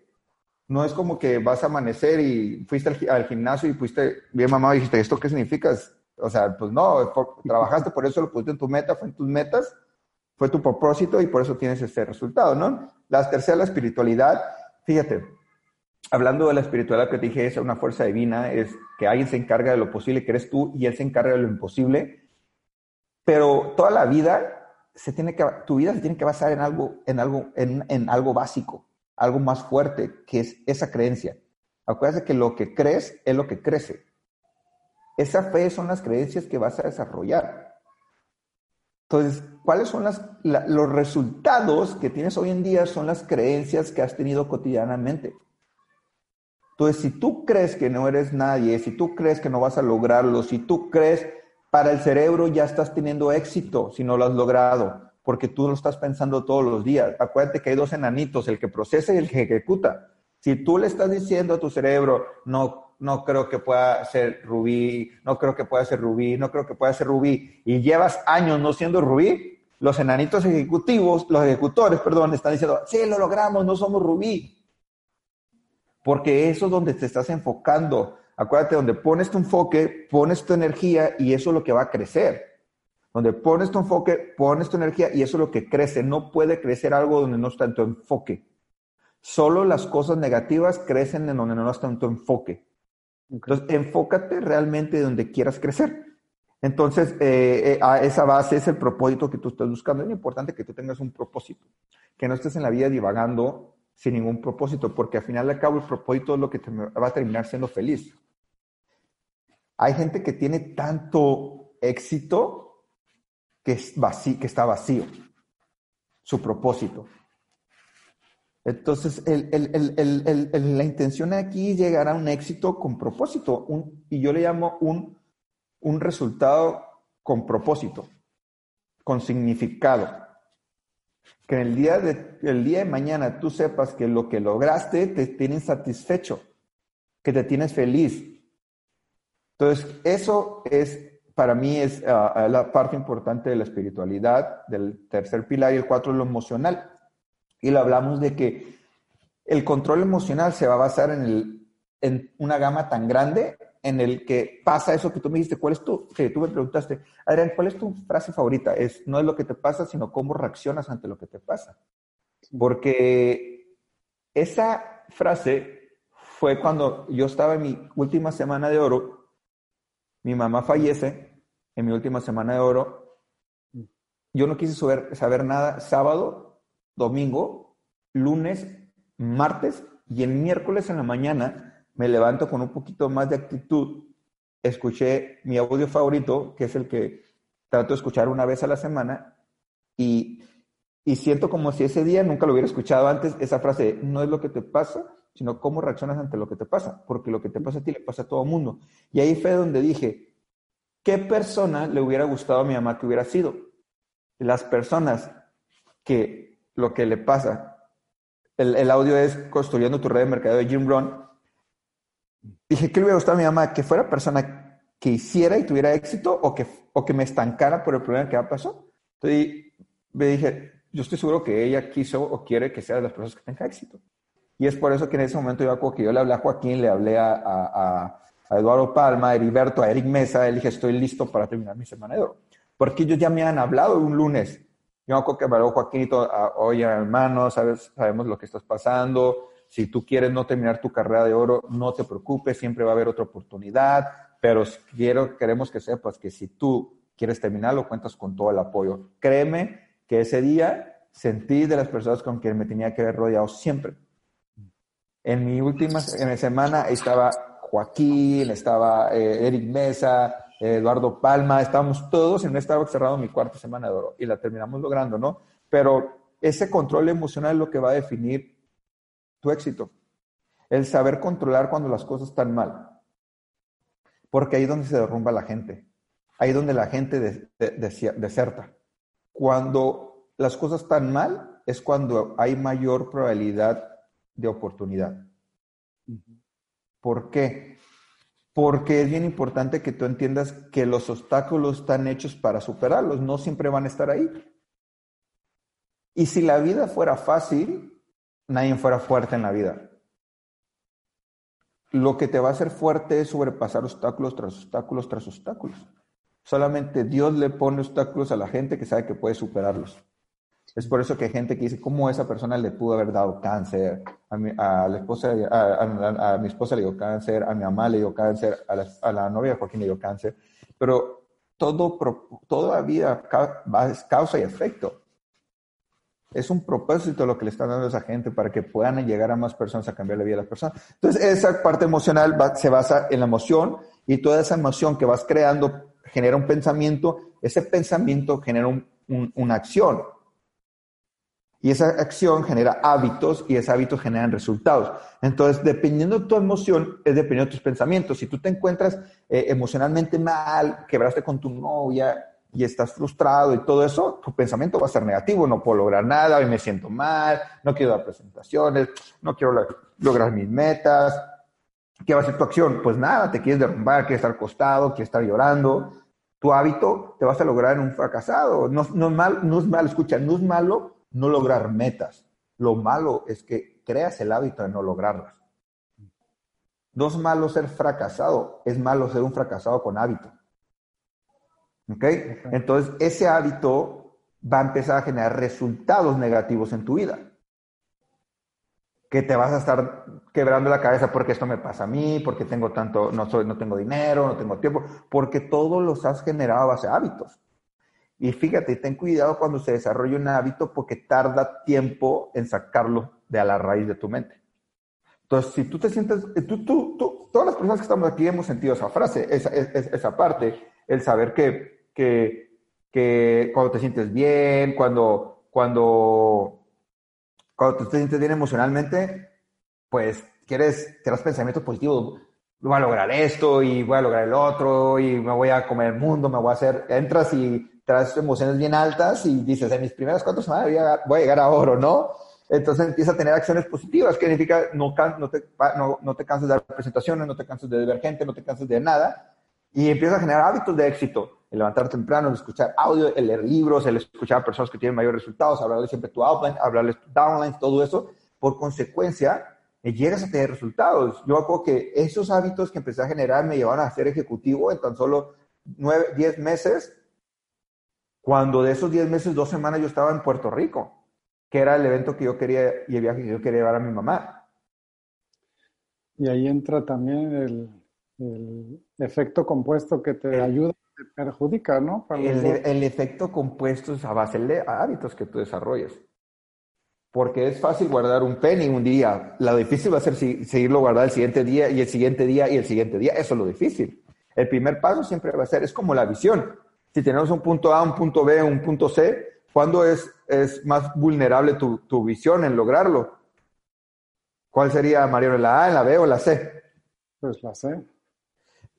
no es como que vas a amanecer y fuiste al, gimnasio y fuiste bien mamado y dijiste, ¿esto qué significa? O sea, pues no, trabajaste por eso, lo pusiste en tu meta, fue en tus metas, fue tu propósito y por eso tienes ese resultado, ¿no? La tercera, la espiritualidad. Fíjate, hablando de la espiritualidad que te dije, es una fuerza divina, es que alguien se encarga de lo posible, que eres tú, y él se encarga de lo imposible. Pero toda la vida se tiene que, tu vida se tiene que basar en algo, en algo, en algo básico algo más fuerte, que es esa creencia. Acuérdate que lo que crees es lo que crece. Esa fe son las creencias que vas a desarrollar. Entonces, ¿cuáles son los resultados que tienes hoy en día? Son las creencias que has tenido cotidianamente. Entonces, si tú crees que no eres nadie, si tú crees que no vas a lograrlo, si tú crees para el cerebro ya estás teniendo éxito si no lo has logrado, porque tú lo estás pensando todos los días. Acuérdate que hay dos enanitos, el que procesa y el que ejecuta. Si tú le estás diciendo a tu cerebro, no, no creo que pueda ser Rubí, no creo que pueda ser Rubí, no creo que pueda ser Rubí, y llevas años no siendo Rubí, los enanitos ejecutivos, los ejecutores, perdón, están diciendo, sí, lo logramos, no somos Rubí. Porque eso es donde te estás enfocando. Acuérdate, donde pones tu enfoque, pones tu energía y eso es lo que va a crecer donde pones tu enfoque, pones tu energía y eso es lo que crece. No puede crecer algo donde no está en tu enfoque. Solo las cosas negativas crecen en donde no está en tu enfoque. Entonces, enfócate realmente donde quieras crecer. Entonces, eh, eh, a esa base es el propósito que tú estás buscando. Es importante que tú tengas un propósito, que no estés en la vida divagando sin ningún propósito, porque al final de cabo el propósito es lo que te va a terminar siendo feliz. Hay gente que tiene tanto éxito que, es que está vacío, su propósito. Entonces, la intención aquí es llegar a un éxito con propósito, y yo le llamo un, resultado con propósito, con significado. Que el día, de, el día de mañana tú sepas que lo que lograste te tiene satisfecho, que te tienes feliz. Entonces, eso es para mí es ah, la parte importante de la espiritualidad, del tercer pilar, y el cuatro es lo emocional. Y lo hablamos de que el control emocional se va a basar en, el, en una gama tan grande en el que pasa eso que tú me dijiste, ¿cuál es tu, que tú me preguntaste, Adrián, ¿cuál es tu frase favorita? Es, no es lo que te pasa, sino cómo reaccionas ante lo que te pasa. Porque esa frase fue cuando yo estaba en mi última semana de oro, mi mamá fallece, en mi última semana de oro, yo no quise saber, saber nada sábado, domingo, lunes, martes y el miércoles en la mañana me levanto con un poquito más de actitud. Escuché mi audio favorito, que es el que trato de escuchar una vez a la semana, y, y siento como si ese día nunca lo hubiera escuchado antes, esa frase, no es lo que te pasa, sino cómo reaccionas ante lo que te pasa, porque lo que te pasa a ti le pasa a todo el mundo. Y ahí fue donde dije, ¿qué persona le hubiera gustado a mi mamá que hubiera sido? Las personas que lo que le pasa, el, audio es construyendo tu red de mercado de Jim Brown. Dije, ¿qué le hubiera gustado a mi mamá? Que fuera persona que hiciera y tuviera éxito o que, o que me estancara por el problema que ya pasó. Entonces me dije, yo estoy seguro que ella quiso o quiere que sea de las personas que tenga éxito. Y es por eso que en ese momento yo, que yo le hablé a Joaquín, le hablé a, a, a Eduardo Palma, a Heriberto, a Eric Mesa, le dije, estoy listo para terminar mi semana de oro. Porque ellos ya me han hablado un lunes. Yo me acuerdo que habló Joaquín, oye hermano, sabes, sabemos lo que estás pasando. Si tú quieres no terminar tu carrera de oro, no te preocupes, siempre va a haber otra oportunidad. Pero quiero, queremos que sepas que si tú quieres terminarlo, cuentas con todo el apoyo. Créeme que ese día sentí de las personas con quien me tenía que haber rodeado siempre. En mi última en semana estaba Joaquín, estaba eh, Eric Mesa, Eduardo Palma, estábamos todos en un estado cerrado mi cuarta semana de oro y la terminamos logrando, ¿no? Pero ese control emocional es lo que va a definir tu éxito. El saber controlar cuando las cosas están mal. Porque ahí es donde se derrumba la gente. Ahí es donde la gente deserta. Cuando las cosas están mal es cuando hay mayor probabilidad de oportunidad. ¿Por qué? Porque es bien importante que tú entiendas que los obstáculos están hechos para superarlos, no siempre van a estar ahí. Y si la vida fuera fácil, nadie fuera fuerte en la vida. Lo que te va a hacer fuerte es sobrepasar obstáculos tras obstáculos tras obstáculos. Solamente Dios le pone obstáculos a la gente que sabe que puede superarlos. Es por eso que hay gente que dice, ¿cómo esa persona le pudo haber dado cáncer? A mi, a la esposa, a, mi esposa le dio cáncer, a mi mamá le dio cáncer, a la, novia de Joaquín le dio cáncer. Pero todo, toda vida es causa y efecto. Es un propósito lo que le están dando a esa gente para que puedan llegar a más personas a cambiar la vida de las personas. Entonces, esa parte emocional se basa en la emoción y toda esa emoción que vas creando genera un pensamiento, ese pensamiento genera una acción. Y esa acción genera hábitos y esos hábitos generan resultados. Entonces, dependiendo de tu emoción, es dependiendo de tus pensamientos. Si tú te encuentras eh, emocionalmente mal, quebraste con tu novia y estás frustrado y todo eso, tu pensamiento va a ser negativo. No puedo lograr nada, hoy me siento mal, no quiero dar presentaciones, no quiero lograr mis metas. ¿Qué va a ser tu acción? Pues nada, te quieres derrumbar, quieres estar acostado, quieres estar llorando. Tu hábito te vas a lograr en un fracasado. No, no, mal, no es malo, escucha, no es malo no lograr metas. Lo malo es que creas el hábito de no lograrlas. No es malo ser fracasado, es malo ser un fracasado con hábito. ¿Ok? Entonces, ese hábito va a empezar a generar resultados negativos en tu vida. Que te vas a estar quebrando la cabeza porque esto me pasa a mí, porque tengo tanto, no, soy, no tengo dinero, no tengo tiempo, porque todos los has generado a base de hábitos. Y fíjate, ten cuidado cuando se desarrolla un hábito porque tarda tiempo en sacarlo de a la raíz de tu mente. Entonces, si tú te sientes, tú, tú, tú, todas las personas que estamos aquí hemos sentido esa frase, esa, esa parte, el saber que, que, que cuando te sientes bien, cuando, cuando, cuando te sientes bien emocionalmente, pues quieres, tienes pensamientos positivos, voy a lograr esto y voy a lograr el otro y me voy a comer el mundo, me voy a hacer, entras y traes emociones bien altas y dices, en mis primeras cuatro semanas voy a, llegar a oro, ¿no? Entonces empieza a tener acciones positivas, que significa no, no, te, no, no te cansas de dar presentaciones, no te cansas de ver gente, no te cansas de nada, y empieza a generar hábitos de éxito. El levantar temprano, el escuchar audio, el leer libros, el escuchar a personas que tienen mayores resultados, hablarles siempre tu outline, hablarles tu downline, todo eso. Por consecuencia, eh, llegas a tener resultados. Yo acuerdo que esos hábitos que empecé a generar me llevaron a ser ejecutivo en tan solo nueve, diez meses cuando de esos 10 meses, dos semanas yo estaba en Puerto Rico, que era el evento que yo quería y el viaje que yo quería llevar a mi mamá. Y ahí entra también el, efecto compuesto que te ayuda, te perjudica, ¿no? el, efecto compuesto es a base de hábitos que tú desarrolles. Porque es fácil guardar un penny un día. Lo difícil va a ser seguirlo guardado el siguiente día y el siguiente día y el siguiente día. Eso es lo difícil. El primer paso siempre va a ser, es como la visión si tenemos un punto A, un punto B, un punto C, ¿cuándo es, es más vulnerable tu, tu visión en lograrlo? ¿Cuál sería, Mario, la A, la B o la C? Pues la C.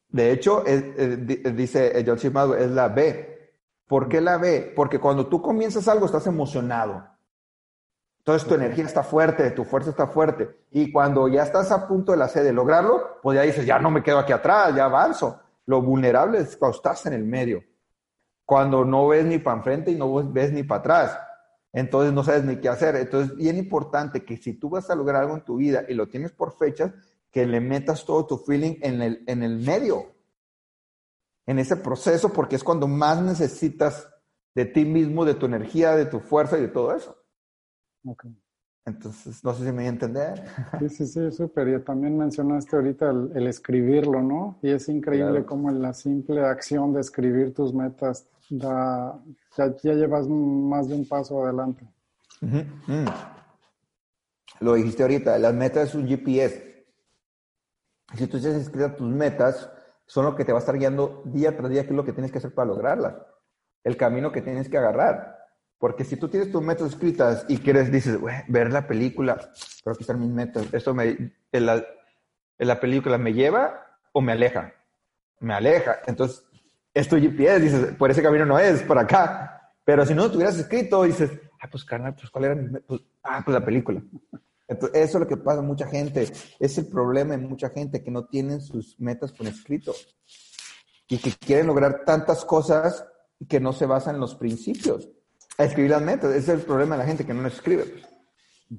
De hecho, dice John C. es la B. ¿Por qué la B? Porque cuando tú comienzas algo estás emocionado. Entonces tu energía está fuerte, tu fuerza está fuerte. Y cuando ya estás a punto de la C de lograrlo, pues ya dices, ya no me quedo aquí atrás, ya avanzo. Lo vulnerable es cuando estás en el medio. Cuando no ves ni para enfrente y no ves ni para atrás. Entonces no sabes ni qué hacer. Entonces, bien importante que si tú vas a lograr algo en tu vida y lo tienes por fechas, que le metas todo tu feeling en el, en el medio, en ese proceso, porque es cuando más necesitas de ti mismo, de tu energía, de tu fuerza y de todo eso. Entonces, no sé si me voy a entender. Sí, sí, sí, súper. Y también mencionaste ahorita el, escribirlo, ¿no? Y es increíble cómo en la simple acción de escribir tus metas da, ya, llevas más de un paso adelante. Mm. Lo dijiste ahorita, las metas es un GPS. Si tú ya escrito tus metas, son lo que te va a estar guiando día tras día, qué es lo que tienes que hacer para lograrlas. El camino que tienes que agarrar. Porque si tú tienes tus metas escritas y quieres, dices, ver la película, pero están mis metas, esto me, en la, en la película me lleva o me aleja. Me aleja. Entonces, esto GPS, dices, por ese camino no es, por acá. Pero si no lo tuvieras escrito, dices, ah, pues carnal, pues cuál era mi pues, ah, pues la película. Entonces, eso es lo que pasa a mucha gente. Es el problema de mucha gente que no tienen sus metas por escrito y que quieren lograr tantas cosas que no se basan en los principios. A escribir las metas, ese es el problema de la gente que no las escribe.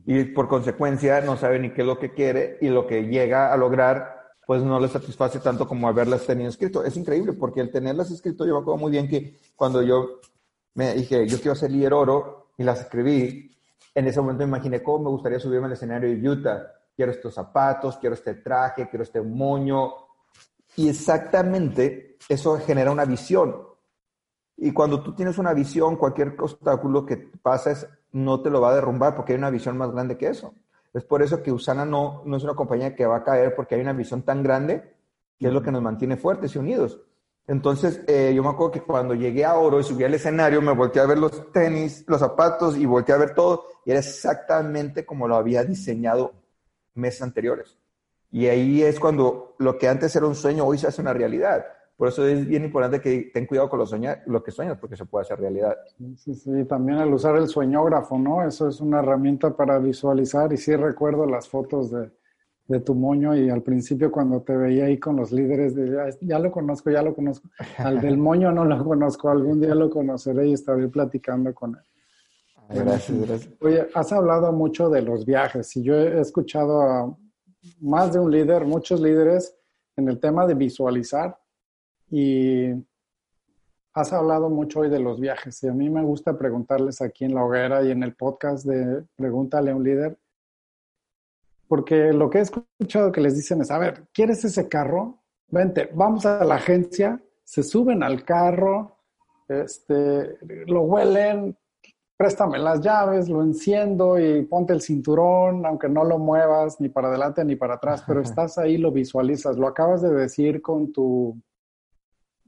Y por consecuencia no sabe ni qué es lo que quiere y lo que llega a lograr pues no le satisface tanto como haberlas tenido escrito. Es increíble porque el tenerlas escrito, yo me acuerdo muy bien que cuando yo me dije, yo quiero ser líder oro y las escribí, en ese momento me imaginé cómo me gustaría subirme al escenario de Utah. Quiero estos zapatos, quiero este traje, quiero este moño. Y exactamente eso genera una visión. Y cuando tú tienes una visión, cualquier obstáculo que pases no te lo va a derrumbar porque hay una visión más grande que eso. Es por eso que Usana no, no es una compañía que va a caer porque hay una visión tan grande que es lo que nos mantiene fuertes y unidos. Entonces, eh, yo me acuerdo que cuando llegué a Oro y subí al escenario, me volteé a ver los tenis, los zapatos y volteé a ver todo, y era exactamente como lo había diseñado meses anteriores. Y ahí es cuando lo que antes era un sueño, hoy se hace una realidad. Por eso es bien importante que ten cuidado con lo, soñar, lo que sueñas, porque se puede hacer realidad. Sí, sí, también el usar el sueñógrafo, ¿no? Eso es una herramienta para visualizar. Y sí recuerdo las fotos de, de tu moño y al principio cuando te veía ahí con los líderes, de, ya lo conozco, ya lo conozco. Al del [LAUGHS] moño no lo conozco, algún día lo conoceré y estaré platicando con él. Gracias, gracias. Oye, has hablado mucho de los viajes y yo he escuchado a más de un líder, muchos líderes en el tema de visualizar y has hablado mucho hoy de los viajes y a mí me gusta preguntarles aquí en la hoguera y en el podcast de Pregúntale a un líder, porque lo que he escuchado que les dicen es, a ver, ¿quieres ese carro? Vente, vamos a la agencia, se suben al carro, este, lo huelen, préstame las llaves, lo enciendo y ponte el cinturón, aunque no lo muevas ni para adelante ni para atrás, pero [LAUGHS] estás ahí, lo visualizas, lo acabas de decir con tu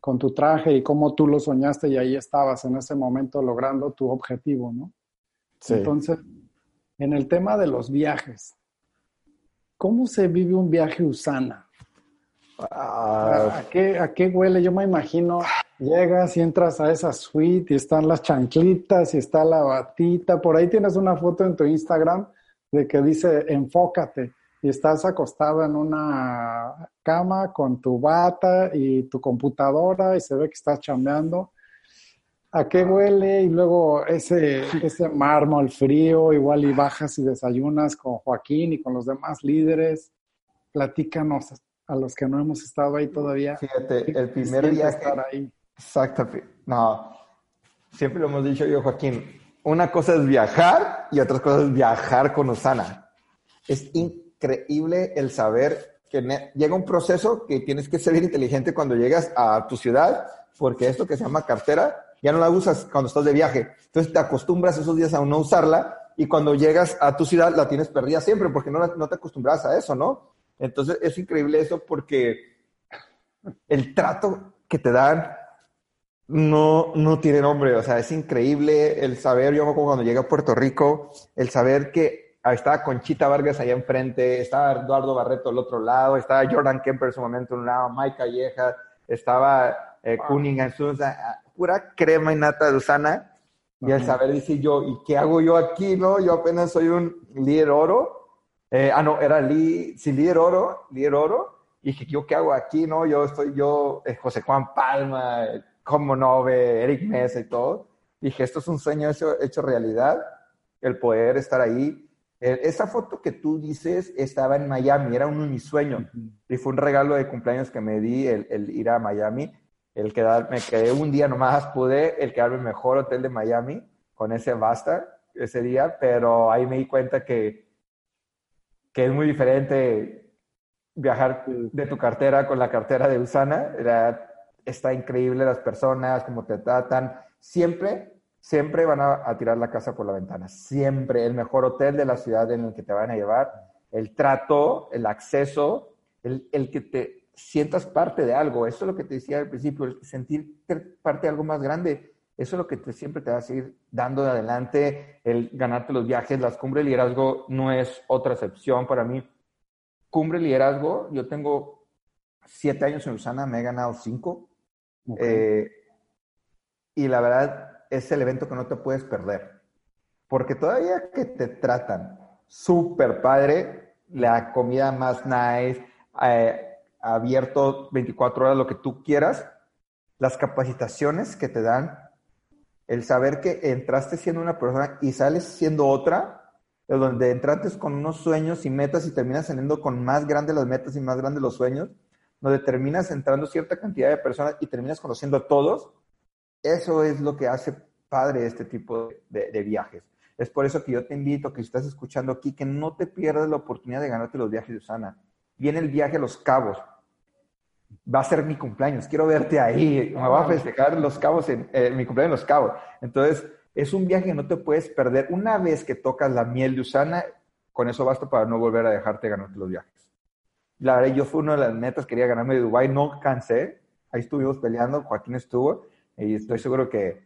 con tu traje y cómo tú lo soñaste y ahí estabas en ese momento logrando tu objetivo, ¿no? Sí. Entonces, en el tema de los viajes, ¿cómo se vive un viaje Usana? Ah. ¿A, qué, ¿A qué huele? Yo me imagino, llegas y entras a esa suite y están las chanclitas y está la batita. Por ahí tienes una foto en tu Instagram de que dice enfócate y estás acostado en una cama con tu bata y tu computadora y se ve que estás chambeando. ¿A qué huele? Y luego ese, ese mármol frío, igual y bajas y desayunas con Joaquín y con los demás líderes. Platícanos a los que no hemos estado ahí todavía. Fíjate, el primer día estar ahí. Exacto. No, siempre lo hemos dicho yo, Joaquín. Una cosa es viajar y otra cosa es viajar con Osana. Es increíble el saber que llega un proceso que tienes que ser inteligente cuando llegas a tu ciudad, porque esto que se llama cartera ya no la usas cuando estás de viaje. Entonces te acostumbras esos días a no usarla y cuando llegas a tu ciudad la tienes perdida siempre porque no, no te acostumbras a eso, ¿no? Entonces es increíble eso porque el trato que te dan no, no tiene nombre. O sea, es increíble el saber, yo cuando llegué a Puerto Rico, el saber que estaba Conchita Vargas allá enfrente, estaba Eduardo Barreto al otro lado, estaba Jordan Kemper en su momento en un lado, Mike Calleja, estaba eh, Cunningham, pura crema y nata de Usana. Y al saber decir yo, ¿y qué hago yo aquí, no? Yo apenas soy un líder oro. Eh, ah, no, era li, sí, líder oro, líder oro. Y dije, ¿yo qué hago aquí, no? Yo estoy, yo, eh, José Juan Palma, como Nove, Eric Mesa y todo. Dije, esto es un sueño hecho, hecho realidad, el poder estar ahí. Eh, esa foto que tú dices estaba en Miami, era mis sueños. Y fue un regalo de cumpleaños que me di el, el ir a Miami el quedar, me quedé un día nomás, pude el quedarme en el mejor hotel de Miami con ese basta ese día, pero ahí me di cuenta que, que es muy diferente viajar de tu cartera con la cartera de Usana. Era, está increíble las personas, cómo te tratan. Siempre, siempre van a, a, tirar la casa por la ventana. Siempre. El mejor hotel de la ciudad en el que te van a llevar. El trato, el acceso, el, el que te sientas parte de algo. Eso es lo que te decía al principio, el sentir parte de algo más grande. Eso es lo que te, siempre te va a seguir dando de adelante, el ganarte los viajes. Las cumbres de liderazgo no es otra excepción para mí. Cumbre de liderazgo, yo tengo siete años en Usana, me he ganado cinco. Eh, y la verdad es el evento que no te puedes perder. Porque todavía que te tratan súper padre, la comida más nice, eh, abierto 24 horas, lo que tú quieras, las capacitaciones que te dan, el saber que entraste siendo una persona y sales siendo otra, donde entraste con unos sueños y metas y terminas saliendo con más grandes las metas y más grandes los sueños, donde terminas entrando cierta cantidad de personas y terminas conociendo a todos, eso es lo que hace padre este tipo de, viajes. Es por eso que yo te invito, que estás escuchando aquí, que no te pierdas la oportunidad de ganarte los viajes de Usana. Viene el viaje a Los Cabos, va a ser mi cumpleaños, quiero verte ahí, me voy a festejar los cabos, en eh, mi cumpleaños en los cabos. Entonces, es un viaje que no te puedes perder. Una vez que tocas la miel de Usana, con eso basta para no volver a dejarte ganarte los viajes. La verdad, yo fui una de las metas, quería ganarme de Dubái, no cansé, ahí estuvimos peleando, Joaquín estuvo, y estoy seguro que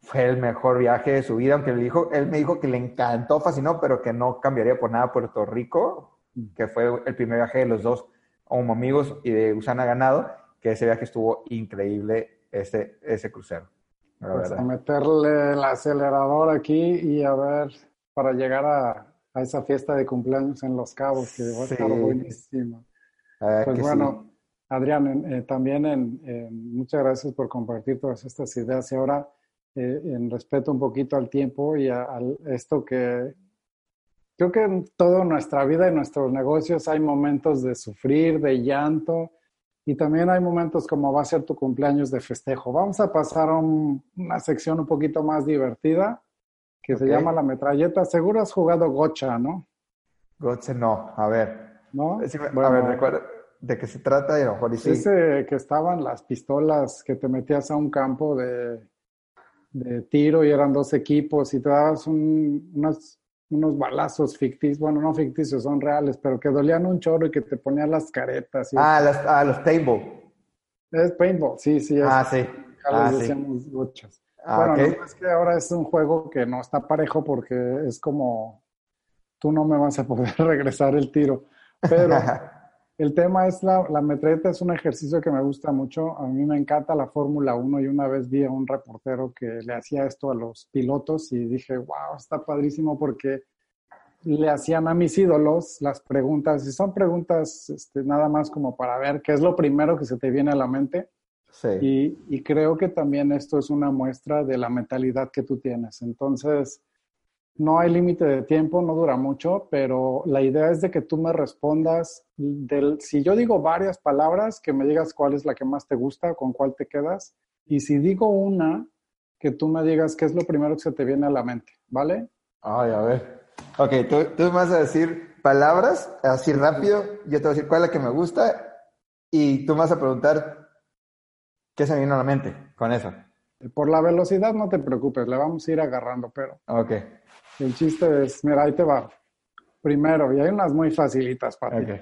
fue el mejor viaje de su vida, aunque él, dijo, él me dijo que le encantó, fascinó, pero que no cambiaría por nada Puerto Rico, que fue el primer viaje de los dos como amigos y de Usana Ganado, que ese viaje estuvo increíble, ese, ese crucero. Pues a meterle el acelerador aquí y a ver, para llegar a, a esa fiesta de cumpleaños en Los Cabos, que va a estar buenísima. Ah, pues bueno, Adrián, eh, también en, muchas gracias por compartir todas estas ideas y ahora eh, en respeto un poquito al tiempo y a, a, esto que Creo que en toda nuestra vida y nuestros negocios hay momentos de sufrir, de llanto, y también hay momentos como va a ser tu cumpleaños de festejo. Vamos a pasar a una sección un poquito más divertida que se llama la metralleta. Seguro has jugado gocha, ¿no? Gocha no, a ver. ¿No? a ver, recuerda, ¿de qué se trata? Y a lo Ese que estaban las pistolas que te metías a un campo de, de tiro y eran dos equipos y te dabas un, unas unos balazos ficticios, bueno, no ficticios, son reales, pero que dolían un chorro y que te ponían las caretas. ah, las, ah, los paintball. Es paintball, sí, sí. Es, ah, sí. Ah, decíamos sí. Ah, bueno, no es que ahora es un juego que no está parejo porque es como, tú no me vas a poder [LAUGHS] regresar el tiro, pero [LAUGHS] el tema es la, la metralleta, es un ejercicio que me gusta mucho, a mí me encanta la Fórmula 1 y una vez vi a un reportero que le hacía esto a los pilotos y dije, wow, está padrísimo porque le hacían a mis ídolos las preguntas, y son preguntas este, nada más como para ver qué es lo primero que se te viene a la mente. Sí. Y, y, creo que también esto es una muestra de la mentalidad que tú tienes. Entonces, no hay límite de tiempo, no dura mucho, pero la idea es de que tú me respondas, del, si yo digo varias palabras, que me digas cuál es la que más te gusta, con cuál te quedas, y si digo una, que tú me digas qué es lo primero que se te viene a la mente, ¿vale? Ay, a ver. Ok, tú, tú me vas a decir palabras así rápido, yo te voy a decir cuál es la que me gusta, y tú me vas a preguntar qué se me viene a la mente con eso. Por la velocidad no te preocupes, le vamos a ir agarrando, pero... Ok. El chiste es, mira, ahí te va. Primero, y hay unas muy facilitas para ti.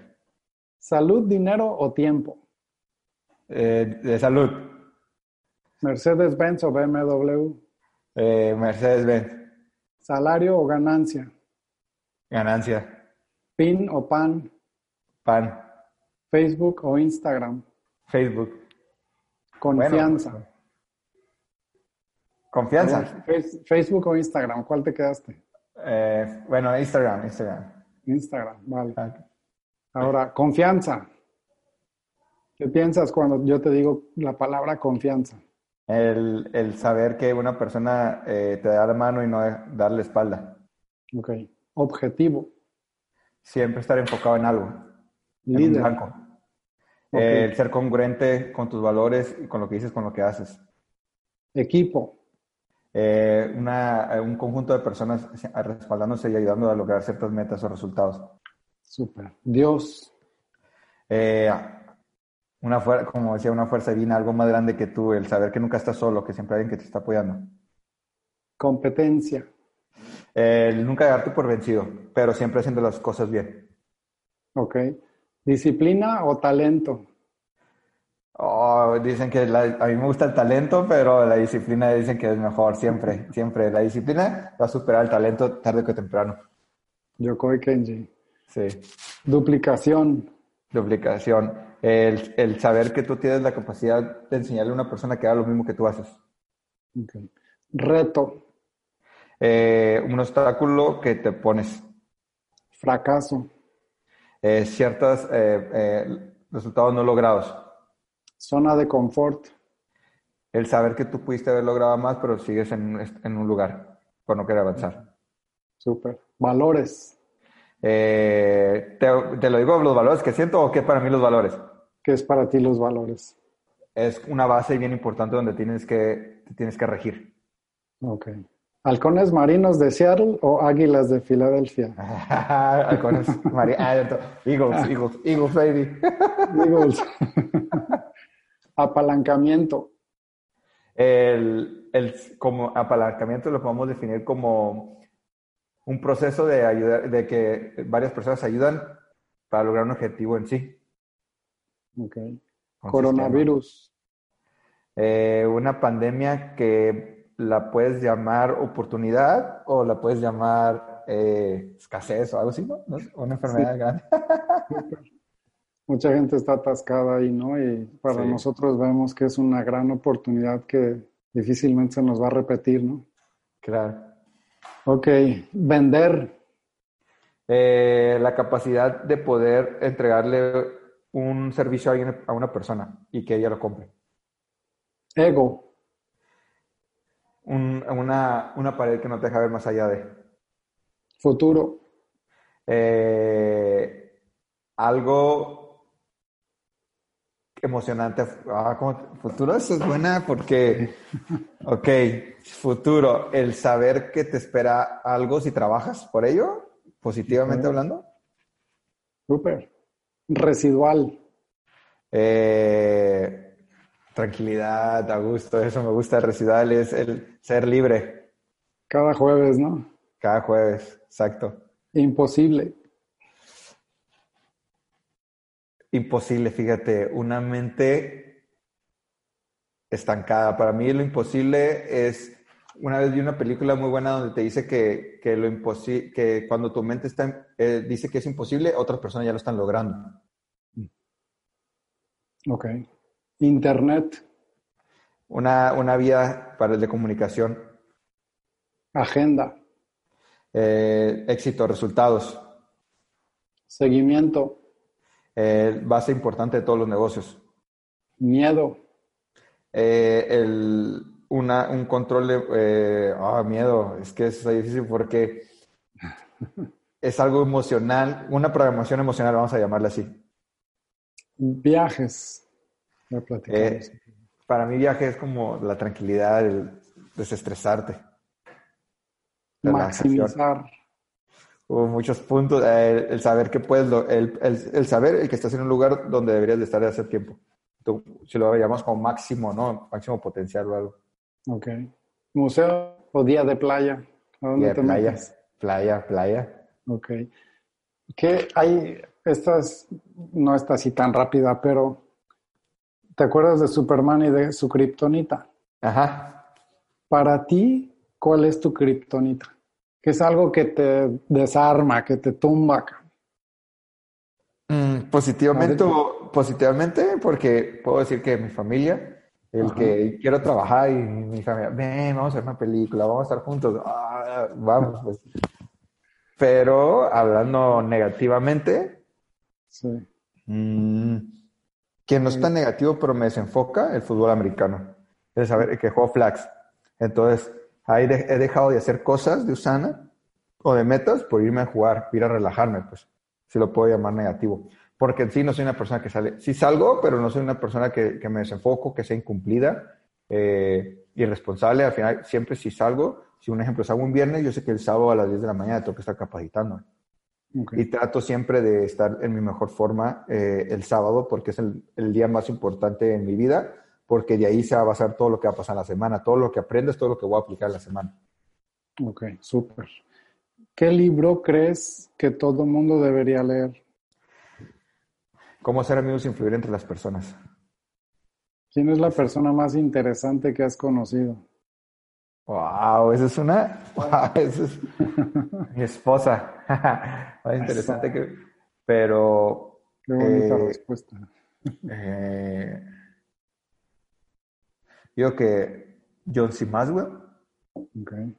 ¿Salud, dinero o tiempo? Eh, de salud. ¿Mercedes-Benz o BMW? Eh, Mercedes-Benz. ¿Salario o ganancia? Ganancia. PIN o PAN. PAN. Facebook o Instagram. Facebook. Confianza. Bueno, confianza. Facebook o Instagram, ¿cuál te quedaste? Eh, bueno, Instagram, Instagram. Instagram, vale. Ahora, confianza. ¿Qué piensas cuando yo te digo la palabra confianza? El, el saber que una persona eh, te da la mano y no darle espalda. Ok. Objetivo. Siempre estar enfocado en algo. Líder. En blanco. Okay. El ser congruente con tus valores y con lo que dices, con lo que haces. Equipo. Eh, una, un conjunto de personas respaldándose y ayudando a lograr ciertas metas o resultados. Super. Dios. Eh, una como decía, una fuerza divina, algo más grande que tú, el saber que nunca estás solo, que siempre hay alguien que te está apoyando. Competencia. El nunca darte por vencido, pero siempre haciendo las cosas bien. Ok. ¿Disciplina o talento? Oh, dicen que la, a mí me gusta el talento, pero la disciplina dicen que es mejor, siempre, siempre. La disciplina va a superar el talento tarde que temprano. Yokoi Kenji. Sí. Duplicación. Duplicación. El, el, saber que tú tienes la capacidad de enseñarle a una persona que haga lo mismo que tú haces. Okay. Reto. Eh, un obstáculo que te pones. Fracaso. Eh, ciertos eh, resultados no logrados. Zona de confort. El saber que tú pudiste haber logrado más, pero sigues en, en un lugar por no querer avanzar. Súper. Valores. Eh, te, te, lo digo los valores que siento o qué para mí los valores? ¿Qué es para ti los valores? Es una base bien importante donde tienes que, te tienes que regir. Ok. ¿Halcones marinos de Seattle o águilas de Filadelfia? [LAUGHS] Halcones marinos. Eagles, Eagles, Eagles, baby. Eagles. [LAUGHS] Apalancamiento. El, el, como apalancamiento lo podemos definir como un proceso de ayudar, de que varias personas ayudan para lograr un objetivo en sí. Ok. Coronavirus. Eh, una pandemia que la puedes llamar oportunidad o la puedes llamar eh, escasez o algo así, ¿no? Una enfermedad sí. grande. [LAUGHS] Mucha gente está atascada ahí, ¿no? Y para sí. nosotros vemos que es una gran oportunidad que difícilmente se nos va a repetir, ¿no? Claro. Ok, vender. Eh, la capacidad de poder entregarle un servicio a, alguien, a una persona y que ella lo compre. Ego. Un, una, una, pared que no te deja ver más allá de. Futuro. Eh, algo emocionante. Ah, futuro, eso es buena porque, ok, futuro, el saber que te espera algo si trabajas por ello, positivamente hablando. Super. Residual. Eh, tranquilidad, a gusto, eso me gusta. Residual es el ser libre. Cada jueves, ¿no? Cada jueves, exacto. Imposible. Imposible, fíjate, una mente estancada. Para mí lo imposible es, una vez vi una película muy buena donde te dice que, que lo imposible, que cuando tu mente está, eh, dice que es imposible, otras personas ya lo están logrando. Ok. Internet. Una, una vía para el de comunicación. Agenda. Eh, éxito, resultados. Seguimiento. Eh, base importante de todos los negocios. Miedo. Eh, el, una, un control de... Eh, oh, miedo, es que es difícil porque [LAUGHS] es algo emocional, una programación emocional, vamos a llamarla así. Viajes. Para mí viaje es como la tranquilidad, el desestresarte. Maximizar. Hubo muchos puntos, eh, el, saber que puedes, el, el, el, saber el que estás en un lugar donde deberías de estar hace tiempo. Tú, si lo llamamos como máximo, ¿no? Máximo potencial o algo. Ok. ¿Museo o día de playa? ¿A dónde día te playa, metes? playa, playa. Ok. ¿Qué hay? Esta es, no está así tan rápida, pero ¿te acuerdas de Superman y de su kriptonita? Ajá. Para ti, ¿cuál es tu kriptonita? ¿Qué es algo que te desarma, que te tumba? Mm, positivamente, positivamente, porque puedo decir que mi familia, el que quiero trabajar y mi familia, ven, vamos a hacer una película, vamos a estar juntos, ah, vamos, pues. Pero hablando negativamente, sí. Mm, que no es tan negativo, pero me desenfoca el fútbol americano. Es saber que juego flags. Entonces, ahí he dejado de hacer cosas de Usana o de metas por irme a jugar, ir a relajarme, pues si lo puedo llamar negativo. Porque sí no soy una persona que sale, sí salgo, pero no soy una persona que, que me desenfoco, que sea incumplida, eh, irresponsable. Al final, siempre si salgo, si un ejemplo salgo un viernes, yo sé que el sábado a las 10 de la mañana tengo que estar capacitando. Y trato siempre de estar en mi mejor forma eh, el sábado porque es el, el, día más importante en mi vida, porque de ahí se va a basar todo lo que va a pasar en la semana, todo lo que aprendes, todo lo que voy a aplicar en la semana. Ok, súper. ¿Qué libro crees que todo mundo debería leer? ¿Cómo ser amigos influir entre las personas? ¿Quién es la persona más interesante que has conocido? Wow, esa es una. Wow, esa es [LAUGHS] mi esposa. [LAUGHS] más interesante que. Pero. Qué bonita eh, respuesta. Eh, yo que John C. Maswell. Okay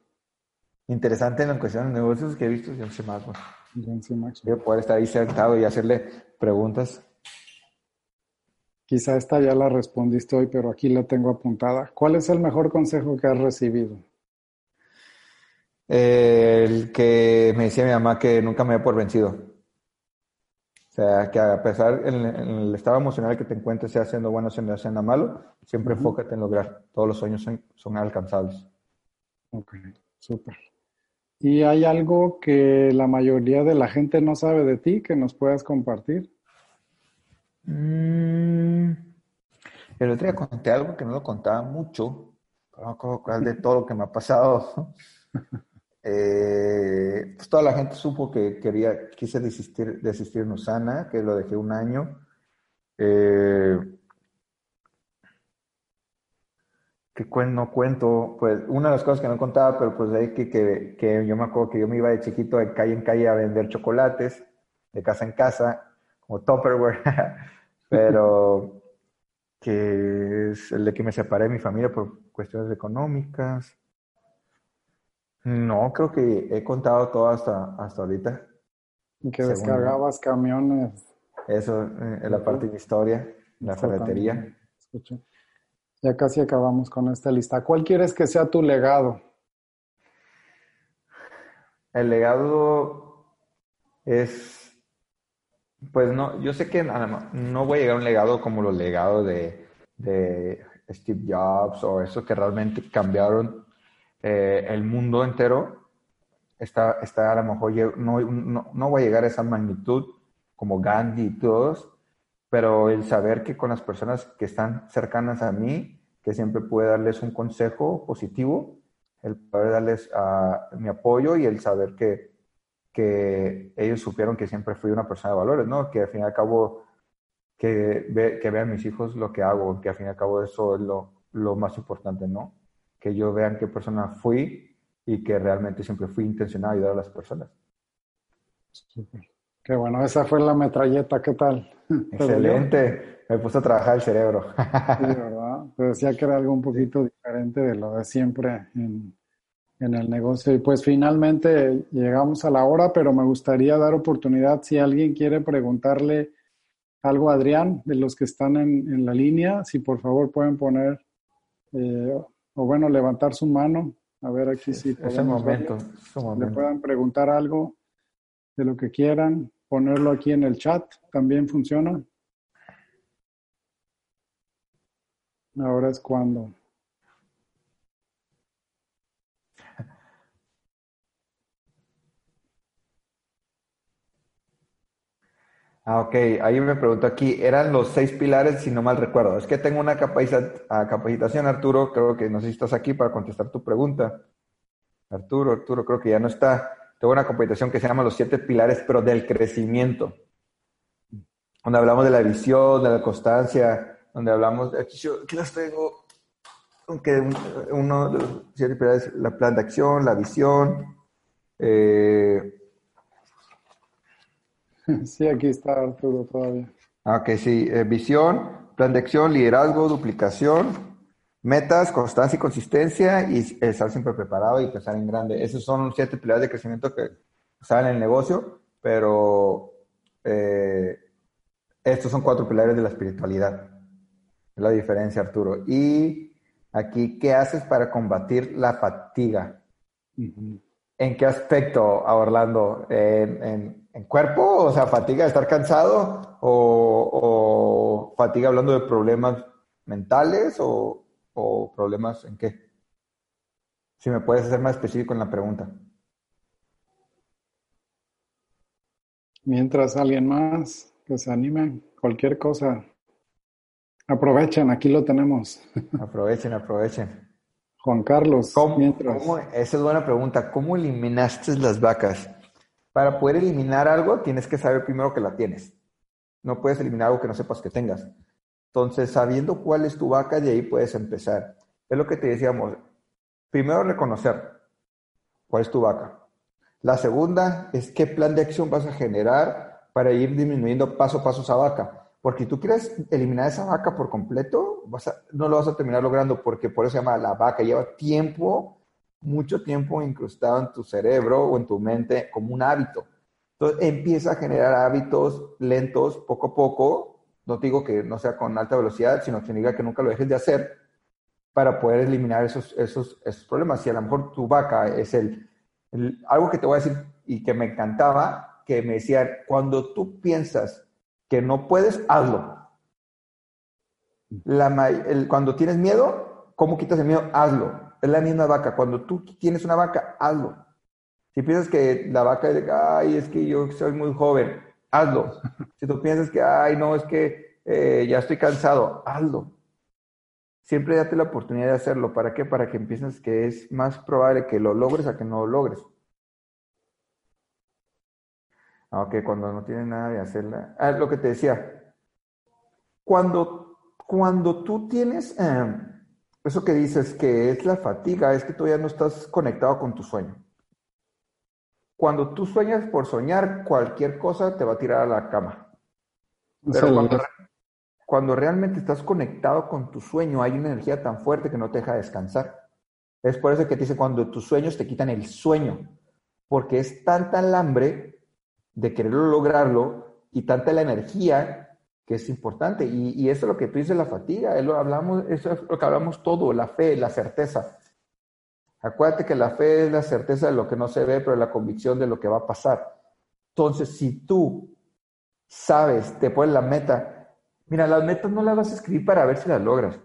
interesante en la cuestión de negocios que he visto John C. Maxwell. John C. Maxwell. poder estar ahí sentado y hacerle preguntas. Quizá esta ya la respondiste hoy, pero aquí la tengo apuntada. ¿Cuál es el mejor consejo que has recibido? el que me decía mi mamá que nunca me voy por vencido. O sea, que a pesar en, el estado emocional que te encuentres, sea haciendo bueno, sea haciendo malo, siempre enfócate en lograr. Todos los sueños son, son alcanzables. Ok, súper. ¿Y hay algo que la mayoría de la gente no sabe de ti que nos puedas compartir? Mm, el otro día conté algo que no lo contaba mucho, de todo lo que me ha pasado. [LAUGHS] eh, pues toda la gente supo que quería, quise desistir, desistir en que lo dejé un año. Eh, que no cuento, pues una de las cosas que no contaba, pero pues ahí que, que, que, yo me acuerdo que yo me iba de chiquito de calle en calle a vender chocolates, de casa en casa, como Tupperware, [LAUGHS] pero que es el de que me separé de mi familia por cuestiones económicas. No, creo que he contado todo hasta, hasta ahorita. Que descargabas camiones. Eso, eh, en la parte de mi historia, la ferretería. Ya casi acabamos con esta lista. ¿Cuál quieres que sea tu legado? El legado es, pues no, yo sé que no voy a llegar a un legado como los legados de, Steve Jobs o eso que realmente cambiaron eh, el mundo entero. Está, está a lo mejor, no, no, no voy a llegar a esa magnitud como Gandhi y todos, pero el saber que con las personas que están cercanas a mí, que siempre puede darles un consejo positivo, el poder darles ah, mi apoyo y el saber que, que ellos supieron que siempre fui una persona de valores, ¿no? Que al fin y al cabo, que, ve, que vean mis hijos lo que hago, que al fin y al cabo eso es lo, lo más importante, ¿no? Que yo vean qué persona fui y que realmente siempre fui intencionado a ayudar a las personas. Qué bueno, esa fue la metralleta, ¿qué tal? [LAUGHS] Excelente, me puso a trabajar el cerebro. Sí, ¿verdad? Te decía que era algo un poquito diferente de lo de siempre en, en el negocio. Y pues finalmente llegamos a la hora, pero me gustaría dar oportunidad si alguien quiere preguntarle algo a Adrián, de los que están en, en la línea, si por favor pueden poner, eh, o bueno, levantar su mano. A ver aquí si es el momento, le puedan preguntar algo de lo que quieran, ponerlo aquí en el chat, también funciona. Ahora es cuando. Ah, ok, ahí me pregunto aquí, eran los seis pilares, si no mal recuerdo. Es que tengo una capacitación, Arturo, creo que no sé si estás aquí para contestar tu pregunta. Arturo, Arturo, creo que ya no está tengo una competición que se llama Los Siete Pilares, pero del crecimiento, donde hablamos de la visión, de la constancia, donde hablamos, aquí, yo, aquí las tengo, aunque uno de los siete pilares, la plan de acción, la visión, Eh, [LAUGHS] sí, aquí está Arturo todavía. Ah, ok, sí. Eh, visión, plan de acción, liderazgo, duplicación, metas, constancia y consistencia y estar siempre preparado y pensar en grande. Esos son siete pilares de crecimiento que salen en el negocio, pero eh, estos son cuatro pilares de la espiritualidad. Es la diferencia, Arturo. Y aquí, ¿qué haces para combatir la fatiga? ¿En qué aspecto, Orlando? ¿En, cuerpo? O sea, fatiga de estar cansado o, fatiga hablando de problemas mentales o, o problemas en qué? Si me puedes hacer más específico en la pregunta. Mientras alguien más que se anime, cualquier cosa. Aprovechen, aquí lo tenemos. [LAUGHS] Aprovechen, aprovechen. Juan Carlos, mientras. esa es buena pregunta. ¿Cómo eliminaste las vacas? Para poder eliminar algo, tienes que saber primero que la tienes. No puedes eliminar algo que no sepas que tengas. Entonces, sabiendo cuál es tu vaca, de ahí puedes empezar. Es lo que te decíamos. Primero, reconocer cuál es tu vaca. La segunda es qué plan de acción vas a generar para ir disminuyendo paso a paso esa vaca. Porque tú quieres eliminar esa vaca por completo, no lo vas a terminar logrando porque por eso se llama la vaca. Lleva tiempo, mucho tiempo incrustado en tu cerebro o en tu mente como un hábito. Entonces empieza a generar hábitos lentos, poco a poco. No digo que no sea con alta velocidad, sino que diga que nunca lo dejes de hacer para poder eliminar esos, esos, esos problemas. Si a lo mejor tu vaca es el, algo que te voy a decir y que me encantaba, que me decían, cuando tú piensas que no puedes, hazlo. cuando tienes miedo, ¿cómo quitas el miedo? Hazlo. Es la misma vaca. Cuando tú tienes una vaca, hazlo. Si piensas que la vaca es de, ay, es que yo soy muy joven, hazlo. [LAUGHS] Si tú piensas que, ay, no, es que eh, ya estoy cansado, hazlo. Siempre date la oportunidad de hacerlo. ¿Para qué? Para que empieces que es más probable que lo logres a que no lo logres. Aunque cuando no tienes nada de hacerla. Ah, lo que te decía. Cuando, cuando tú tienes em, eso que dices que es la fatiga, es que todavía no estás conectado con tu sueño. Cuando tú sueñas por soñar, cualquier cosa te va a tirar a la cama. Pero cuando, cuando realmente estás conectado con tu sueño, hay una energía tan fuerte que no te deja descansar. Es por eso que te dice cuando tus sueños te quitan el sueño, porque es tanta el hambre de querer lograrlo y tanta la energía que es importante. Y, eso es lo que tú dices, la fatiga, lo eso es lo que hablamos todo, la fe, la certeza. Acuérdate que la fe es la certeza de lo que no se ve, pero la convicción de lo que va a pasar. Entonces, si tú sabes, te pones la meta, Mira, las metas no las vas a escribir para ver si las logras.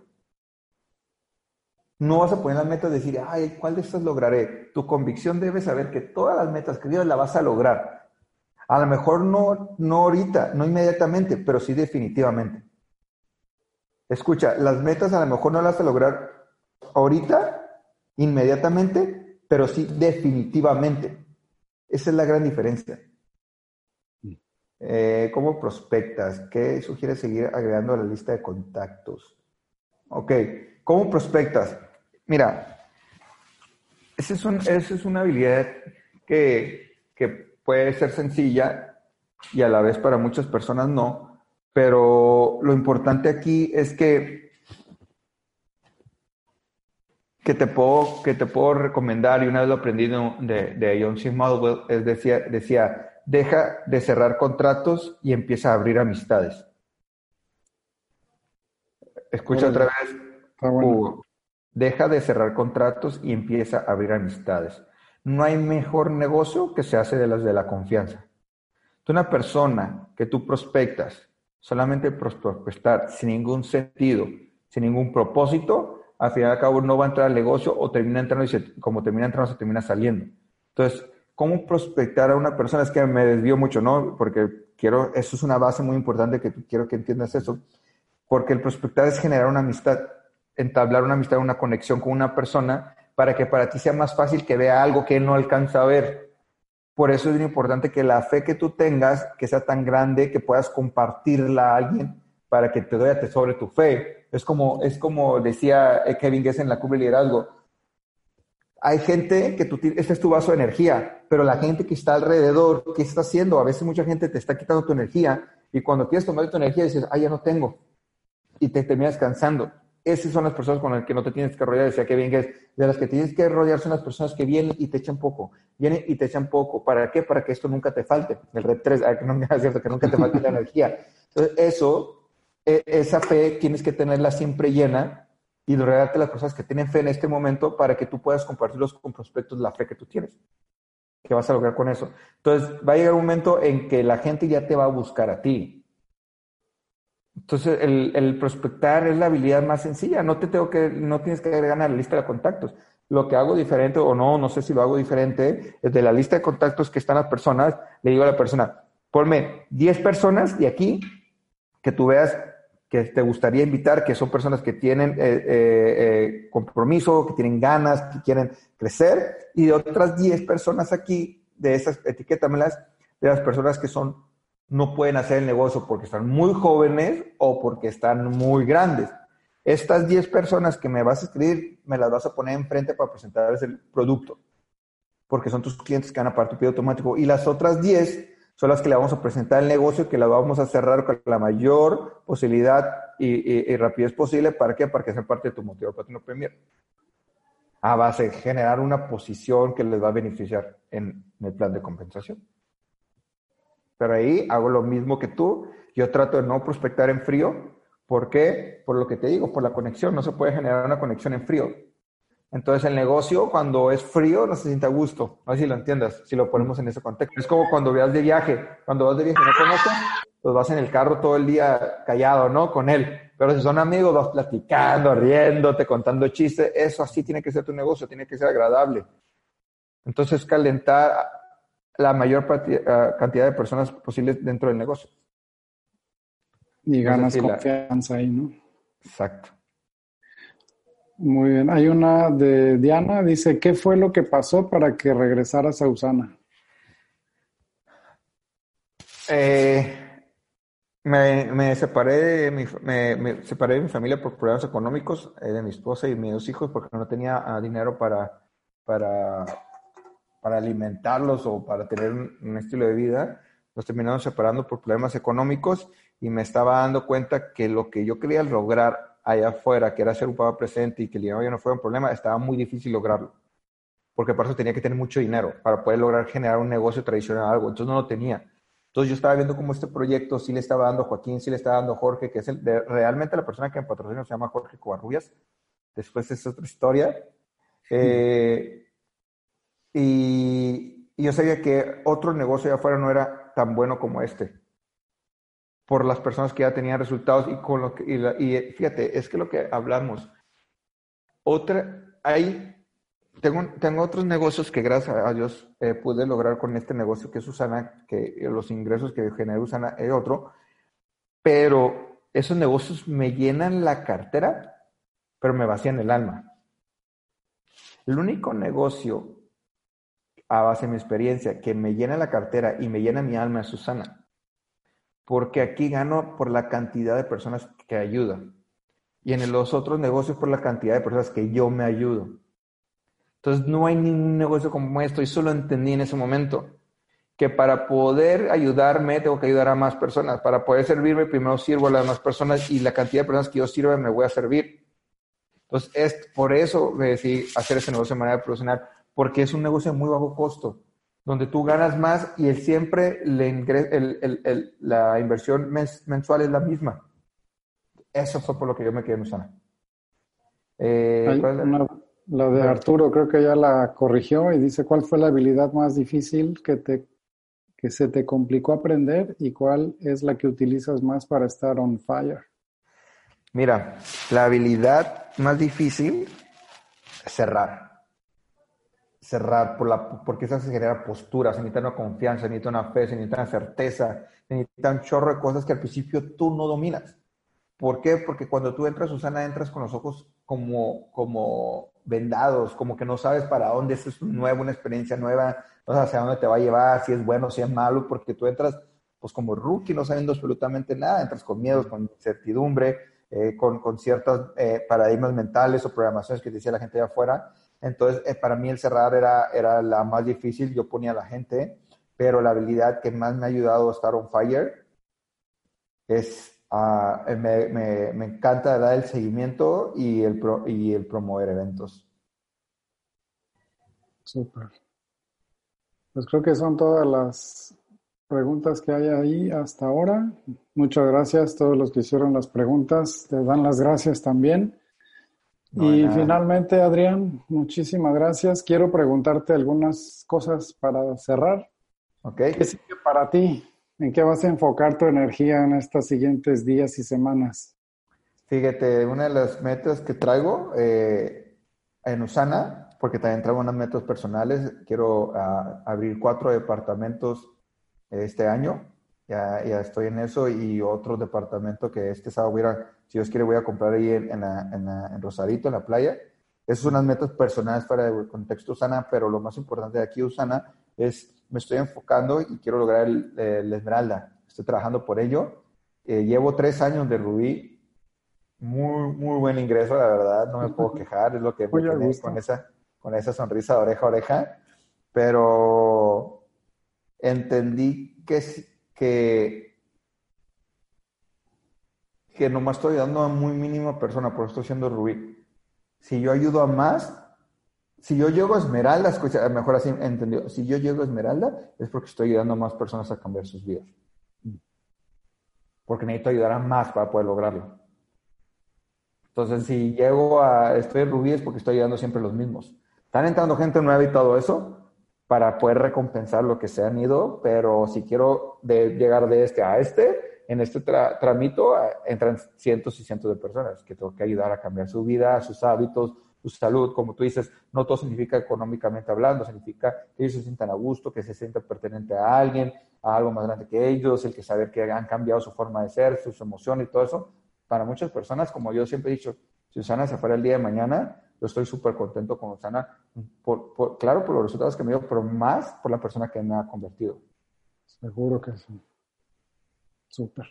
No vas a poner las metas y decir, ay, ¿cuál de estas lograré? Tu convicción debe saber que todas las metas que las vas a lograr. A lo mejor no, no ahorita, no inmediatamente, pero sí definitivamente. Escucha, las metas a lo mejor no las vas a lograr ahorita, inmediatamente, pero sí definitivamente. Esa es la gran diferencia. Eh, ¿Cómo prospectas? ¿Qué sugieres seguir agregando a la lista de contactos? Ok, ¿cómo prospectas? Mira, esa es, es una habilidad que, que puede ser sencilla y a la vez para muchas personas no, pero lo importante aquí es que que te puedo, que te puedo recomendar, y una vez lo aprendí de, de John C. Modwell, es decía, decía, deja de cerrar contratos y empieza a abrir amistades. Escucha otra vez. Deja de cerrar contratos y empieza a abrir amistades. No hay mejor negocio que se hace de las de la confianza. Tú una persona que tú prospectas, solamente prospectar sin ningún sentido, sin ningún propósito, al final y al cabo no va a entrar al negocio o termina entrando y como termina entrando se termina saliendo. Entonces, cómo prospectar a una persona, es que me desvío mucho, ¿no? Porque quiero, eso es una base muy importante que quiero que entiendas eso, porque el prospectar es generar una amistad, entablar una amistad, una conexión con una persona para que para ti sea más fácil que vea algo que él no alcanza a ver. Por eso es muy importante que la fe que tú tengas, que sea tan grande que puedas compartirla a alguien para que te doy sobre tu fe. Es como, es como decía Kevin Guess en la Cumbre Liderazgo, Hay gente que tú, este es tu vaso de energía, pero la gente que está alrededor, ¿qué está haciendo? A veces mucha gente te está quitando tu energía y cuando quieres tomar tu energía dices, ah, ya no tengo. Y te terminas cansando. Esas son las personas con las que no te tienes que rodear. Decía que bien que es, de las que tienes que rodear son las personas que vienen y te echan poco. Vienen y te echan poco. ¿Para qué? Para que esto nunca te falte. El red 3, ah, que [LAUGHS] es cierto, que nunca te falte la energía. Entonces, eso, e, esa fe tienes que tenerla siempre llena y rodearte las personas que tienen fe en este momento para que tú puedas compartirlos con prospectos la fe que tú tienes. ¿Qué vas a lograr con eso? Entonces, va a llegar un momento en que la gente ya te va a buscar a ti. Entonces, el, prospectar es la habilidad más sencilla. No te tengo que, no tienes que agregar la lista de contactos. Lo que hago diferente o no, no sé si lo hago diferente, es de la lista de contactos que están las personas, le digo a la persona, ponme 10 personas de aquí que tú veas que te gustaría invitar, que son personas que tienen eh, eh, eh, compromiso, que tienen ganas, que quieren crecer, y de otras 10 personas aquí, de esas, etiquétamelas, de las personas que son no pueden hacer el negocio porque están muy jóvenes o porque están muy grandes. Estas 10 personas que me vas a escribir, me las vas a poner enfrente para presentarles el producto, porque son tus clientes que van a pagar tu pedido automático. Y las otras 10 son las que le vamos a presentar el negocio, que la vamos a cerrar con la mayor posibilidad y, rapidez posible. ¿Para qué? Para que sea parte de tu motivo Platino Premier. A base de generar una posición que les va a beneficiar en el plan de compensación. Pero ahí hago lo mismo que tú. Yo trato de no prospectar en frío. ¿Por qué? Por lo que te digo, por la conexión. No se puede generar una conexión en frío. Entonces el negocio cuando es frío no se siente a gusto. No sé si lo entiendas, si lo ponemos en ese contexto. Es como cuando vas de viaje. Cuando vas de viaje no conoces, pues vas en el carro todo el día callado, ¿no? Con él. Pero si son amigos, vas platicando, riéndote, contando chistes. Eso así tiene que ser tu negocio, tiene que ser agradable. Entonces calentar la mayor eh, cantidad de personas posibles dentro del negocio. Y ganas confianza ahí, ¿no? Exacto. Muy bien. Hay una de Diana, dice, ¿qué fue lo que pasó para que regresaras a Usana? Eh, me, separé de mi, me, separé de mi familia por problemas económicos, eh, de mi esposa y mis dos hijos, porque no tenía ah, dinero para, para para alimentarlos o para tener un, estilo de vida, nos terminaron separando por problemas económicos y me estaba dando cuenta que lo que yo quería lograr allá afuera, que era ser un papá presente y que el dinero ya no fuera un problema, estaba muy difícil lograrlo. Porque para eso tenía que tener mucho dinero, para poder lograr generar un negocio tradicional, algo. Entonces no lo tenía. Entonces yo estaba viendo cómo este proyecto sí le estaba dando a Joaquín, sí le estaba dando a Jorge, que es el de, realmente la persona que me patrocina se llama Jorge Covarrubias. Después es otra historia. Eh, y, yo sabía que otro negocio de afuera no era tan bueno como este, por las personas que ya tenían resultados y con lo que, y, fíjate, es que lo que hablamos, otra, hay, tengo, tengo otros negocios que gracias a Dios eh, pude lograr con este negocio que es Usana, que los ingresos que genera Usana es otro, pero esos negocios me llenan la cartera, pero me vacían el alma. El único negocio a base de mi experiencia, que me llena la cartera y me llena mi alma, Susana. Porque aquí gano por la cantidad de personas que ayudan. Y en los otros negocios por la cantidad de personas que yo me ayudo. Entonces no hay ningún negocio como esto. Y solo entendí en ese momento que para poder ayudarme tengo que ayudar a más personas. Para poder servirme primero sirvo a las demás personas y la cantidad de personas que yo sirva me voy a servir. Entonces es por eso me decidí hacer ese negocio de manera profesional porque es un negocio de muy bajo costo, donde tú ganas más y el, siempre la inversión mensual es la misma. Eso fue por lo que yo me quedé en Usana. Eh, la de Arturo creo que ya la corrigió y dice cuál fue la habilidad más difícil que, te, que se te complicó aprender y cuál es la que utilizas más para estar on fire. Mira, la habilidad más difícil es cerrar cerrar, por la, porque eso se genera postura, se necesita una confianza, se necesita una fe, se necesita una certeza, se necesita un chorro de cosas que al principio tú no dominas. ¿Por qué? Porque cuando tú entras, Susana, entras con los ojos como, como vendados, como que no sabes para dónde, es nuevo, una experiencia nueva, no sabes hacia dónde te va a llevar, si es bueno, si es malo, porque tú entras pues como rookie, no sabiendo absolutamente nada, entras con miedos, con incertidumbre, eh, con, con, ciertos eh, paradigmas mentales o programaciones que te decía la gente de afuera, Entonces, eh, para mí el cerrar era, era la más difícil, yo ponía a la gente, pero la habilidad que más me ha ayudado a estar on fire es, me, me, me, encanta dar el seguimiento y el, pro, y el promover eventos. Súper. Pues creo que son todas las preguntas que hay ahí hasta ahora. Muchas gracias a todos los que hicieron las preguntas. Te dan las gracias también. Y finalmente, Adrián, muchísimas gracias. Quiero preguntarte algunas cosas para cerrar. Okay. ¿Qué sigue para ti? ¿En qué vas a enfocar tu energía en estos siguientes días y semanas? Fíjate, una de las metas que traigo eh, en Usana, porque también traigo unas metas personales, quiero uh, abrir cuatro departamentos este año. Ya, ya estoy en eso y otro departamento que este sábado voy a, si Dios quiere, voy a comprar ahí en, en, la, en, la, en Rosarito, en la playa. Esas son unas metas personales para el contexto Usana, pero lo más importante de aquí, Usana, es me estoy enfocando y quiero lograr el, el Esmeralda. Estoy trabajando por ello. Eh, llevo tres años de Rubí. Muy, muy buen ingreso, la verdad. No me puedo [LAUGHS] quejar. Es lo que me tiene con esa, con esa sonrisa de oreja a oreja. Pero entendí que, que, que nomás estoy ayudando a muy mínima persona, por estoy siendo Rubí. Si yo ayudo a más, si yo llego a Esmeralda, mejor así entendido, si yo llego a Esmeralda es porque estoy ayudando a más personas a cambiar sus vidas. Porque necesito ayudar a más para poder lograrlo. Entonces, si llego a, estoy Rubí es porque estoy ayudando siempre a los mismos. Están entrando gente nueva y todo eso para poder recompensar lo que se han ido, pero si quiero de, llegar de este a este, en este tra tramito entran cientos y cientos de personas que tengo que ayudar a cambiar su vida, sus hábitos, su salud, como tú dices, no todo significa económicamente hablando, significa que ellos se sientan a gusto, que se sientan pertenente a alguien, a algo más grande que ellos, el que saber que han cambiado su forma de ser, sus emociones y todo eso. Para muchas personas, como yo siempre he dicho, si Susana se fuera el día de mañana, yo estoy súper contento con Susana, por, por, claro, por los resultados que me dio, pero más por la persona que me ha convertido. Seguro que sí. Súper.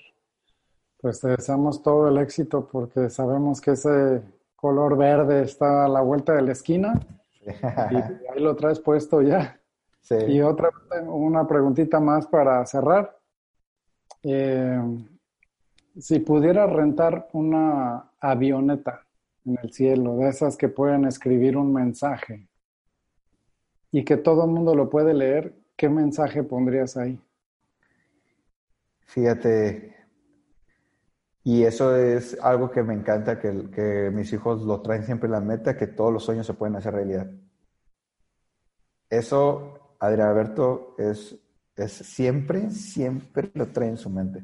Pues te deseamos todo el éxito porque sabemos que ese color verde está a la vuelta de la esquina y [LAUGHS] ahí lo traes puesto ya. Sí. Y otra, una preguntita más para cerrar. Eh, si pudieras rentar una avioneta en el cielo, de esas que pueden escribir un mensaje y que todo el mundo lo puede leer, ¿qué mensaje pondrías ahí? Fíjate, y eso es algo que me encanta, que, que mis hijos lo traen siempre en la meta, que todos los sueños se pueden hacer realidad. Eso, Adrián Alberto, es, es siempre, siempre lo trae en su mente.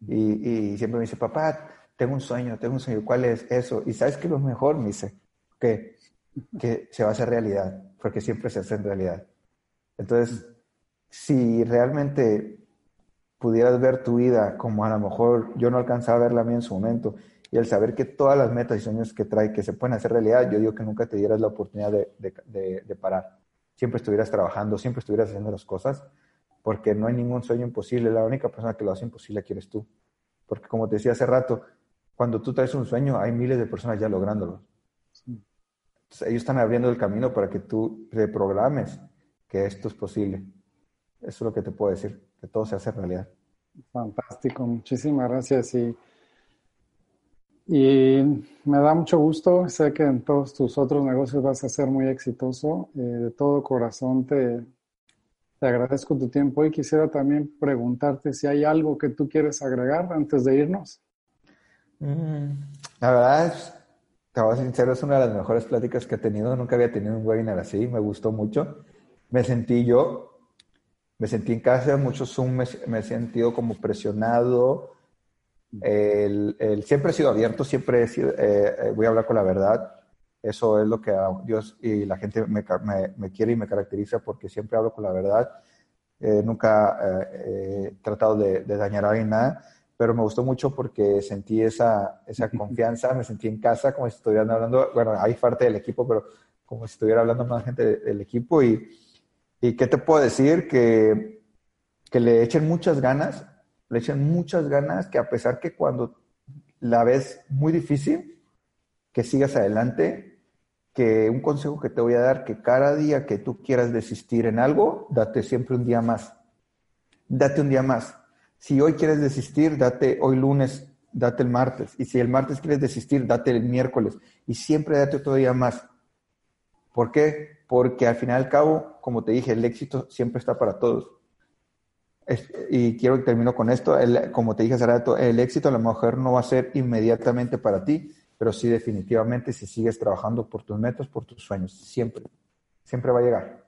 Y, y, siempre me dice, papá, tengo un sueño, tengo un sueño, ¿cuál es eso? Y sabes que lo mejor, me dice, que, que se va a hacer realidad, porque siempre se hace en realidad. Entonces, si realmente pudieras ver tu vida como a lo mejor yo no alcanzaba a verla a mí en su momento, y el saber que todas las metas y sueños que trae, que se pueden hacer realidad, yo digo que nunca te dieras la oportunidad de, de, de, de parar. Siempre estuvieras trabajando, siempre estuvieras haciendo las cosas, porque no hay ningún sueño imposible. La única persona que lo hace imposible aquí eres tú. Porque como te decía hace rato, cuando tú traes un sueño, hay miles de personas ya lográndolo. Sí. Entonces, ellos están abriendo el camino para que tú reprogrames que esto es posible. Eso es lo que te puedo decir, que todo se hace realidad. Fantástico, muchísimas gracias. Y, y me da mucho gusto, sé que en todos tus otros negocios vas a ser muy exitoso. Eh, de todo corazón te, te agradezco tu tiempo y quisiera también preguntarte si hay algo que tú quieres agregar antes de irnos. Mm, la verdad, es, te voy a ser sincero, es una de las mejores pláticas que he tenido. Nunca había tenido un webinar así, me gustó mucho. Me sentí yo, me sentí en casa, mucho Zoom, me, me he sentido como presionado. El, el, siempre he sido abierto, siempre he sido, eh, voy a hablar con la verdad. Eso es lo que Dios y la gente me, me, me quiere y me caracteriza porque siempre hablo con la verdad. Eh, nunca eh, he tratado de, de, dañar a alguien nada, pero me gustó mucho porque sentí esa, esa [LAUGHS] confianza, me sentí en casa como si estuvieran hablando, bueno, hay parte del equipo, pero como si estuviera hablando más gente del equipo y, y qué te puedo decir, que, que le echen muchas ganas, le echen muchas ganas, que a pesar que cuando la ves muy difícil, que sigas adelante, que un consejo que te voy a dar, que cada día que tú quieras desistir en algo, date siempre un día más. Date un día más. Si hoy quieres desistir, date hoy lunes, date el martes. Y si el martes quieres desistir, date el miércoles. Y siempre date otro día más. ¿Por qué? Porque al final y al cabo, como te dije, el éxito siempre está para todos. y quiero que termino con esto. como te dije hace rato, el éxito a lo mejor no va a ser inmediatamente para ti, pero sí definitivamente si sigues trabajando por tus metas, por tus sueños, siempre, siempre va a llegar.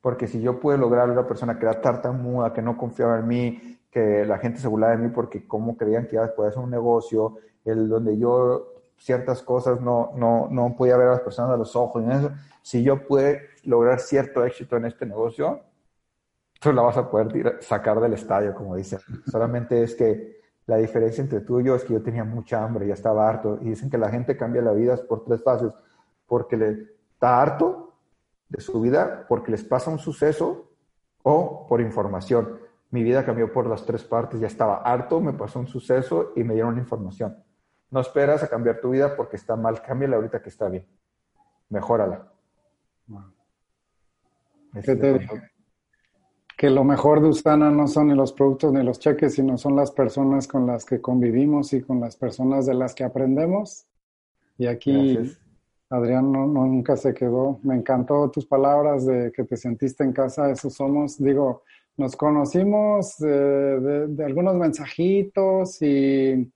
Porque si yo puedo lograr una persona que era tartamuda, que no confiaba en mí, que la gente se burlaba de mí porque cómo creían que iba a hacer un negocio, el donde yo ciertas cosas no, no, no podía ver a las personas a los ojos, y eso, si yo pude lograr cierto éxito en este negocio, tú la vas a poder sacar del estadio, como dicen. Solamente es que la diferencia entre tú y yo es que yo tenía mucha hambre, ya estaba harto. Y dicen que la gente cambia la vida por tres fases. Porque le está harto de su vida, porque les pasa un suceso o por información. Mi vida cambió por las tres partes. Ya estaba harto, me pasó un suceso y me dieron la información. No esperas a cambiar tu vida porque está mal. Cámbiala ahorita que está bien. Mejórala. ¿Qué te, que lo mejor de Ustana no son ni los productos ni los cheques, sino son las personas con las que convivimos y con las personas de las que aprendemos. Y aquí Adrián no, nunca se quedó. Me encantó tus palabras de que te sentiste en casa, eso somos. Digo, nos conocimos de, algunos mensajitos y,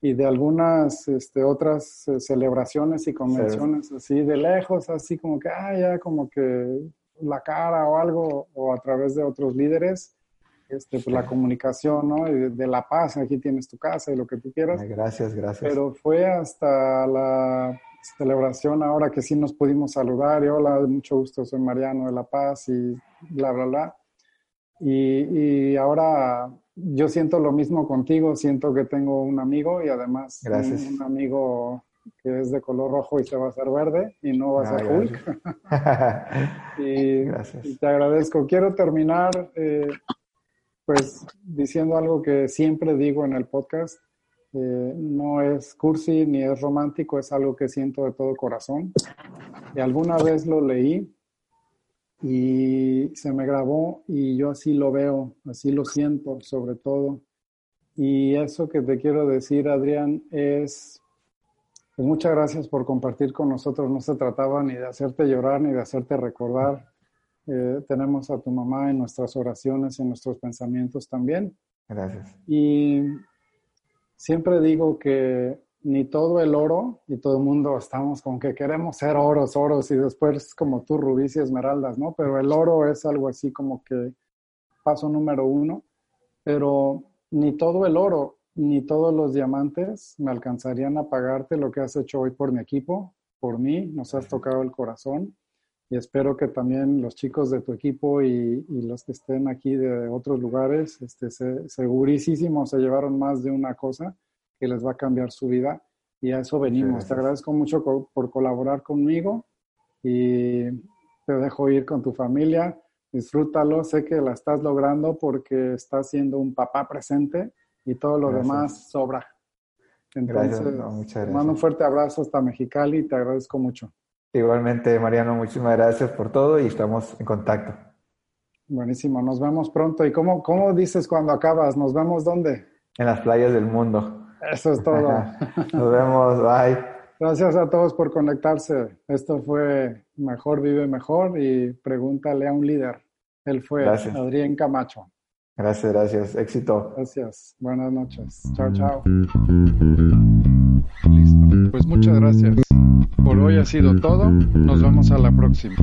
y de algunas este, otras eh, celebraciones y convenciones así de lejos, así como que, ah, ya como que la cara o algo, o a través de otros líderes, este, pues la comunicación, ¿no? de, la paz, aquí tienes tu casa y lo que tú quieras. gracias, gracias. Pero fue hasta la celebración ahora que sí nos pudimos saludar y hola, mucho gusto, soy Mariano de La Paz y bla, bla, bla. Y, y ahora yo siento lo mismo contigo, siento que tengo un amigo y además un amigo que es de color rojo y se va a hacer verde y no va a ser Hulk. [LAUGHS] [LAUGHS] y, te agradezco. Quiero terminar eh, pues diciendo algo que siempre digo en el podcast. Eh, no es cursi ni es romántico, es algo que siento de todo corazón. Y alguna vez lo leí y se me grabó y yo así lo veo, así lo siento sobre todo. Y eso que te quiero decir, Adrián, es pues muchas gracias por compartir con nosotros. No se trataba ni de hacerte llorar ni de hacerte recordar. Eh, tenemos a tu mamá en nuestras oraciones, y en nuestros pensamientos también. Gracias. Y siempre digo que ni todo el oro y todo el mundo estamos con que queremos ser oros, oros y después como tú rubíes y esmeraldas, ¿no? Pero el oro es algo así como que paso número uno, pero ni todo el oro ni todos los diamantes me alcanzarían a pagarte lo que has hecho hoy por mi equipo, por mí, nos has tocado el corazón y espero que también los chicos de tu equipo y, los que estén aquí de otros lugares, este, segurísimo se llevaron más de una cosa que les va a cambiar su vida y a eso venimos. Te agradezco mucho por colaborar conmigo y te dejo ir con tu familia. Disfrútalo, sé que la estás logrando porque estás siendo un papá presente y todo lo demás sobra. Entonces, muchas gracias. mando un fuerte abrazo hasta Mexicali y te agradezco mucho. Igualmente, Mariano, muchísimas gracias por todo y estamos en contacto. Buenísimo, nos vemos pronto. ¿Y cómo, cómo dices cuando acabas? ¿Nos vemos dónde? En las playas del mundo. Eso es todo. [LAUGHS] nos vemos, bye. Gracias a todos por conectarse. Esto fue Mejor Vive Mejor y pregúntale a un líder. Él fue Adrián Camacho. Gracias, gracias. Éxito. Gracias. Buenas noches. Chao, chao. Listo. Pues muchas gracias. Por hoy ha sido todo. Nos vemos a la próxima.